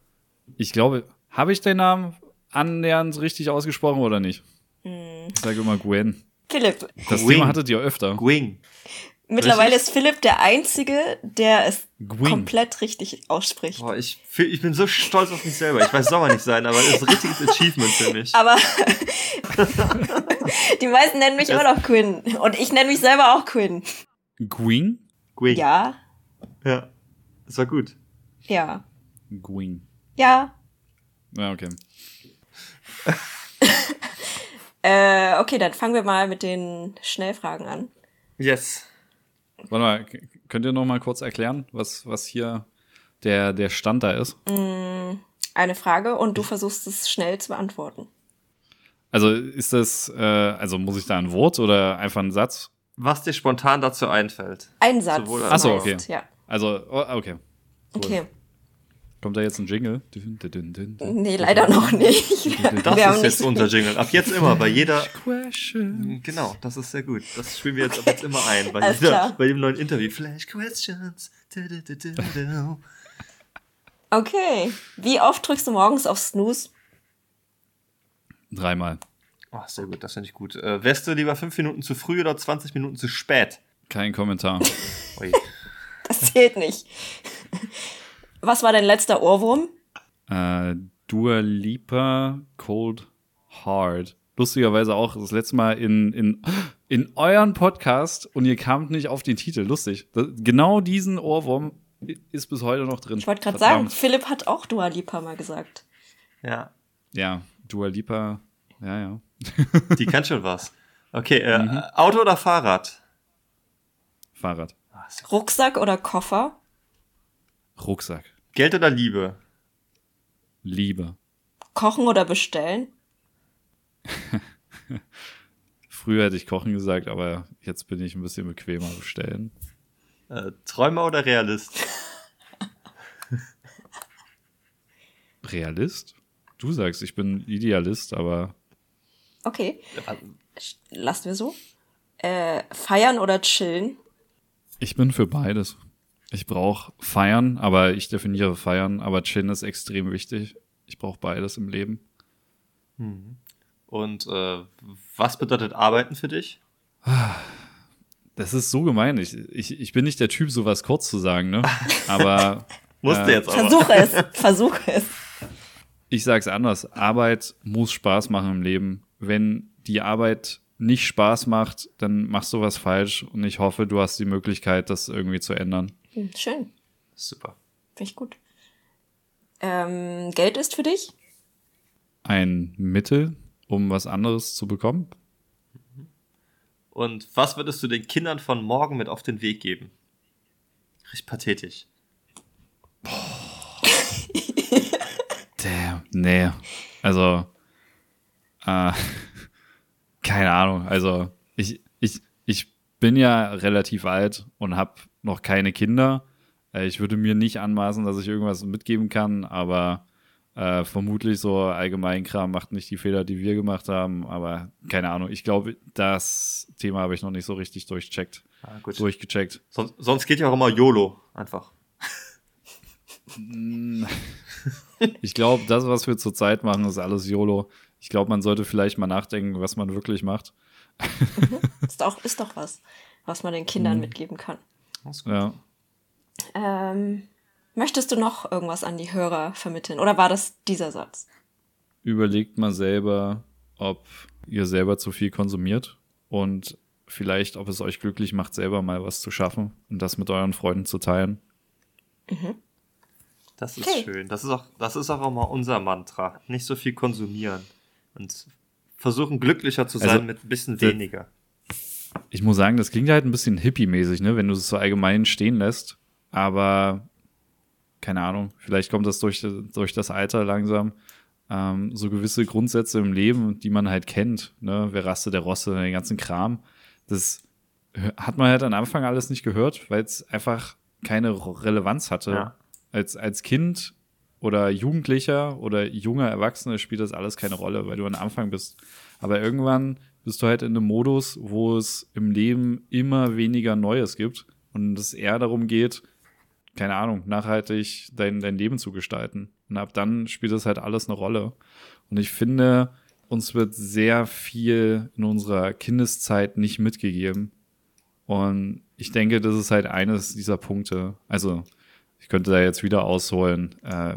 ich glaube, habe ich deinen Namen annähernd richtig ausgesprochen oder nicht? Ich sage immer Gwen. Philipp, Das Gwing. Thema hattet ihr öfter. Gwing. Mittlerweile Richtig? ist Philipp der Einzige, der es Gwing. komplett richtig ausspricht. Boah, ich, ich bin so stolz auf mich selber. Ich weiß, soll man nicht sein, aber das ist ein richtiges Achievement für mich. Aber die meisten nennen mich immer noch Quinn. Und ich nenne mich selber auch Quinn. Gwing? Gwing. Ja, Ja. Das war gut. ja, Gwing. ja. Ja, okay. Äh, okay, dann fangen wir mal mit den Schnellfragen an. Yes. Warte mal, könnt ihr noch mal kurz erklären, was, was hier der, der Stand da ist? Eine Frage und du versuchst es schnell zu beantworten. Also ist das, äh, also muss ich da ein Wort oder einfach einen Satz? Was dir spontan dazu einfällt. Ein Satz. Sowohl als Ach so, meist, okay. Ja. Also, oh, okay. Cool. Okay. Kommt da jetzt ein Jingle? Dün, dün, dün, dün, dün. Nee, leider noch nicht. Das Wir ist jetzt unser Jingle. Ab jetzt immer, bei jeder. Question. Genau, das ist sehr gut. Das spielen wir jetzt ab jetzt immer ein. Bei, jeder, bei jedem neuen Interview. Flash Questions. Okay. Wie oft drückst du morgens auf Snooze? Dreimal. Oh, sehr gut, das finde ich gut. Äh, wärst du lieber fünf Minuten zu früh oder 20 Minuten zu spät? Kein Kommentar. Das zählt nicht. Was war dein letzter Ohrwurm? äh, Dua Lipa Cold Hard. Lustigerweise auch das letzte Mal in, in, in euren Podcast und ihr kamt nicht auf den Titel. Lustig. Das, genau diesen Ohrwurm ist bis heute noch drin. Ich wollte gerade sagen. Philipp hat auch Dua Lipa mal gesagt. Ja, Ja, Dua Lipa. Ja, ja. die kann schon was. Okay, äh, Mhm. Auto oder Fahrrad? Fahrrad. Ah. Rucksack oder Koffer? Rucksack. Geld oder Liebe? Liebe. Kochen oder bestellen? Früher hätte ich Kochen gesagt, aber jetzt bin ich ein bisschen bequemer bestellen. Äh, Träumer oder Realist? Realist? Du sagst, ich bin Idealist, aber Okay. Lassen wir so. Äh, feiern oder chillen? ich bin für beides. Ich brauche feiern, aber ich definiere feiern, aber chillen ist extrem wichtig. Ich brauche beides im Leben. Und äh, was bedeutet Arbeiten für dich? Das ist so gemein. Ich, ich, ich bin nicht der Typ, sowas kurz zu sagen, ne? Aber Musste Äh, jetzt aber. Versuche es. Versuche es. ich sag's anders. Arbeit muss Spaß machen im Leben. Wenn die Arbeit nicht Spaß macht, dann machst du was falsch und ich hoffe, du hast die Möglichkeit, das irgendwie zu ändern. Hm, schön. Super. Finde ich gut. Ähm, Geld ist für dich? Ein Mittel, um was anderes zu bekommen? Und was würdest du den Kindern von morgen mit auf den Weg geben? Richtig pathetisch. Damn, nee. Also, äh, keine Ahnung. Also, ich, ich, ich bin ja relativ alt und habe noch keine Kinder. Äh, ich würde mir nicht anmaßen, dass ich irgendwas mitgeben kann, aber äh, vermutlich so Allgemeinkram macht nicht die Fehler, die wir gemacht haben. Aber keine Ahnung. Ich glaube, das Thema habe ich noch nicht so richtig durchcheckt, Ah, gut. durchgecheckt. Sonst, sonst geht ja auch immer YOLO einfach. Ich glaube, das, was wir zurzeit machen, ist alles YOLO. Ich glaube, man sollte vielleicht mal nachdenken, was man wirklich macht. Ist doch, ist doch was, was man den Kindern Mhm. mitgeben kann. Ja. Ähm, möchtest du noch irgendwas an die Hörer vermitteln? Oder war das dieser Satz? Überlegt mal selber, ob ihr selber zu viel konsumiert und vielleicht, ob es euch glücklich macht, selber mal was zu schaffen und das mit euren Freunden zu teilen. Das ist Okay. schön. Das ist, auch, das ist auch immer unser Mantra. Nicht so viel konsumieren. Und versuchen glücklicher zu sein Also, mit ein bisschen weniger. Ich muss sagen, das klingt halt ein bisschen hippie-mäßig, ne, wenn du es so allgemein stehen lässt. Aber keine Ahnung, vielleicht kommt das durch, durch das Alter langsam. Ähm, so gewisse Grundsätze im Leben, die man halt kennt, ne, wer rastet der Rosse, den ganzen Kram. Das hat man halt am Anfang alles nicht gehört, weil es einfach keine Relevanz hatte. Ja. Als, als Kind oder Jugendlicher oder junger Erwachsener spielt das alles keine Rolle, weil du am Anfang bist. Aber irgendwann bist du halt in einem Modus, wo es im Leben immer weniger Neues gibt und es eher darum geht, keine Ahnung, nachhaltig dein, dein Leben zu gestalten. Und ab dann spielt das halt alles eine Rolle. Und ich finde, uns wird sehr viel in unserer Kindeszeit nicht mitgegeben. Und ich denke, das ist halt eines dieser Punkte. Also, ich könnte da jetzt wieder ausholen. Äh,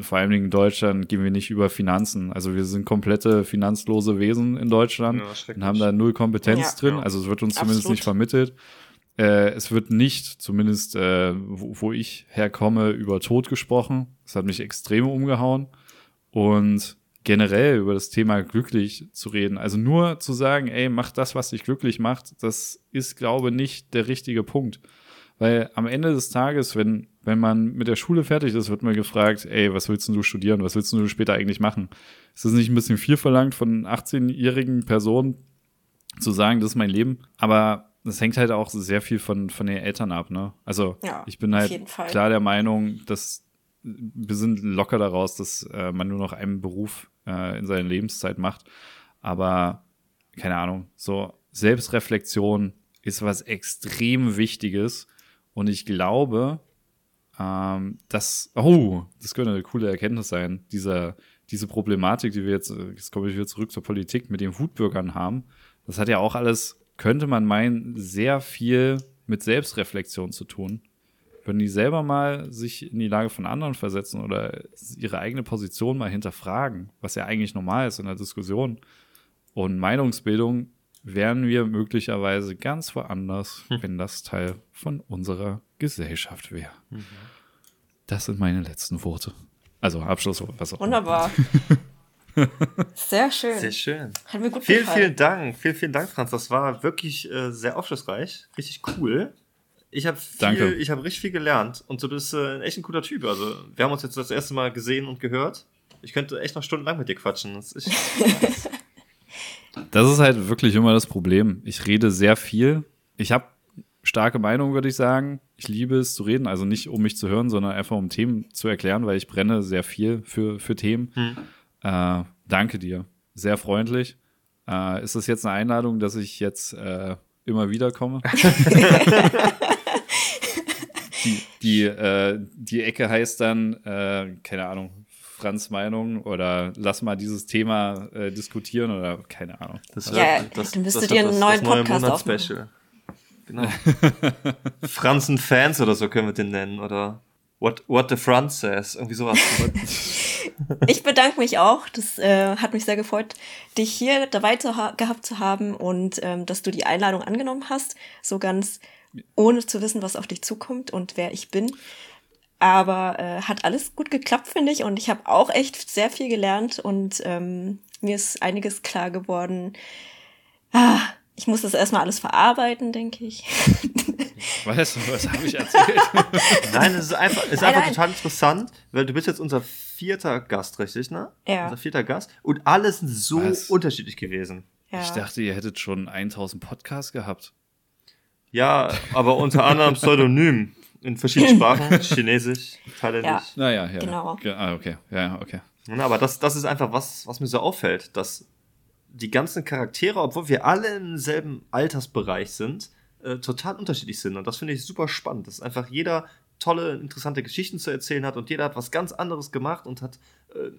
vor allem in Deutschland gehen wir nicht über Finanzen. Also wir sind komplette finanzlose Wesen in Deutschland Ja, und haben da null Kompetenz Ja. drin. Ja. Also es wird uns zumindest Absolut. nicht vermittelt. Äh, es wird nicht, zumindest äh, wo, wo ich herkomme, über Tod gesprochen. Das hat mich extrem umgehauen. Und generell über das Thema glücklich zu reden. Also nur zu sagen, ey, mach das, was dich glücklich macht, das ist, glaube ich, nicht der richtige Punkt. Weil am Ende des Tages, wenn, wenn man mit der Schule fertig ist, wird man gefragt, ey, was willst du studieren? Was willst du später eigentlich machen? Ist das nicht ein bisschen viel verlangt von 18-jährigen Personen zu sagen, das ist mein Leben? Aber das hängt halt auch sehr viel von, von den Eltern ab, ne? Also Ja, ich bin halt klar der Meinung, dass wir sind locker daraus, dass äh, man nur noch einen Beruf äh, in seiner Lebenszeit macht. Aber keine Ahnung, so Selbstreflexion ist was extrem Wichtiges. Und ich glaube, ähm, dass, oh, das könnte eine coole Erkenntnis sein, dieser, diese Problematik, die wir jetzt, äh, jetzt komme ich wieder zurück zur Politik, mit den Wutbürgern haben, das hat ja auch alles, könnte man meinen, sehr viel mit Selbstreflexion zu tun. Würden die selber mal sich in die Lage von anderen versetzen oder ihre eigene Position mal hinterfragen, was ja eigentlich normal ist in der Diskussion und Meinungsbildung, wären wir möglicherweise ganz woanders, wenn das Teil von unserer Gesellschaft wäre. Das sind meine letzten Worte. Also Abschlussworte. Was auch immer. Wunderbar. Sehr schön. Sehr schön. Hat mir gut Vielen, gefallen. vielen Dank. Vielen, vielen Dank, Franz. Das war wirklich äh, sehr aufschlussreich. Richtig cool. Ich habe Danke. ich habe richtig viel gelernt und du bist äh, echt ein cooler Typ. Also, wir haben uns jetzt das erste Mal gesehen und gehört. Ich könnte echt noch stundenlang mit dir quatschen. Das ist echt, Das ist halt wirklich immer das Problem. Ich rede sehr viel. Ich habe starke Meinung, würde ich sagen. Ich liebe es zu reden, also nicht um mich zu hören, sondern einfach um Themen zu erklären, weil ich brenne sehr viel für, für Themen. Äh, danke dir. Sehr freundlich. Äh, ist das jetzt eine Einladung, dass ich jetzt äh, immer wieder komme? die, die, äh, die Ecke heißt dann, äh, keine Ahnung, Franz Meinung oder lass mal dieses Thema äh, diskutieren oder keine Ahnung. das Ja, dann müsstet ihr einen neuen Podcast Monats-Special. Genau. Franzen-Fans oder so können wir den nennen. Oder What, what the Franz says. Irgendwie sowas. Ich bedanke mich auch. Das äh, hat mich sehr gefreut, dich hier dabei zu ha gehabt zu haben und ähm, dass du die Einladung angenommen hast. So ganz ohne zu wissen, was auf dich zukommt und wer ich bin. Aber äh, hat alles gut geklappt, finde ich. Und ich habe auch echt sehr viel gelernt und ähm, mir ist einiges klar geworden. Ah, ich muss das erstmal alles verarbeiten, denke ich. Weißt du, was habe ich erzählt? Nein, es ist einfach, es ist Nein, einfach nein. total interessant, weil du bist jetzt unser vierter Gast, richtig, ne? Ja. Unser vierter Gast. Und alle sind so Was? unterschiedlich gewesen. Ja. Ich dachte, ihr hättet schon 1000 Podcasts gehabt. Ja, aber unter anderem Pseudonym in verschiedenen Sprachen, Chinesisch, Thailändisch. Naja, ja. Genau. Ge- Ah, okay. Ja, okay. Ja, aber das, das ist einfach was, was mir so auffällt, dass die ganzen Charaktere, obwohl wir alle im selben Altersbereich sind, äh, total unterschiedlich sind. Und das finde ich super spannend, dass einfach jeder tolle, interessante Geschichten zu erzählen hat und jeder hat was ganz anderes gemacht und hat, äh,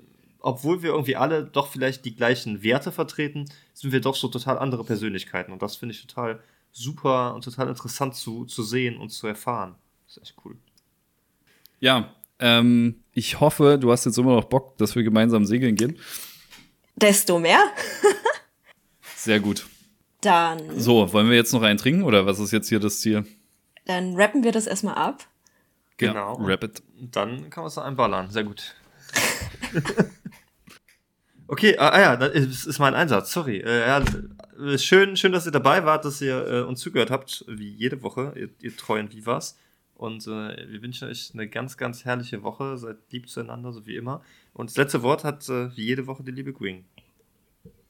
obwohl wir irgendwie alle doch vielleicht die gleichen Werte vertreten, sind wir doch so total andere Persönlichkeiten. Und das finde ich total super und total interessant zu, zu sehen und zu erfahren. Das ist echt cool. Ja, ähm, ich hoffe, du hast jetzt immer noch Bock, dass wir gemeinsam segeln gehen. Desto mehr. Sehr gut. Dann, So, wollen wir jetzt noch einen trinken oder was ist jetzt hier das Ziel? dann rappen wir das erstmal ab. Genau. Ja, Rapid. Dann kann man es da einballern. Sehr gut. okay, ah, ah ja, das ist, mein Einsatz. Sorry. Äh, ja, schön, schön, dass ihr dabei wart, dass ihr äh, uns zugehört habt, wie jede Woche, ihr, ihr treuen Vivas. Und äh, wir wünschen euch eine ganz, ganz herrliche Woche. Seid lieb zueinander, so wie immer. Und das letzte Wort hat äh, wie jede Woche die liebe Gwing.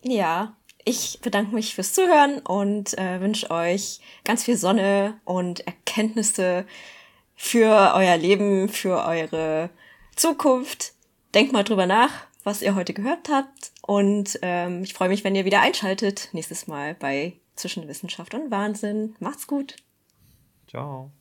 Ja, ich bedanke mich fürs Zuhören und äh, wünsche euch ganz viel Sonne und Erkenntnisse für euer Leben, für eure Zukunft. Denkt mal drüber nach, was ihr heute gehört habt. Und ähm, ich freue mich, wenn ihr wieder einschaltet nächstes Mal bei Zwischen Wissenschaft und Wahnsinn. Macht's gut. Ciao.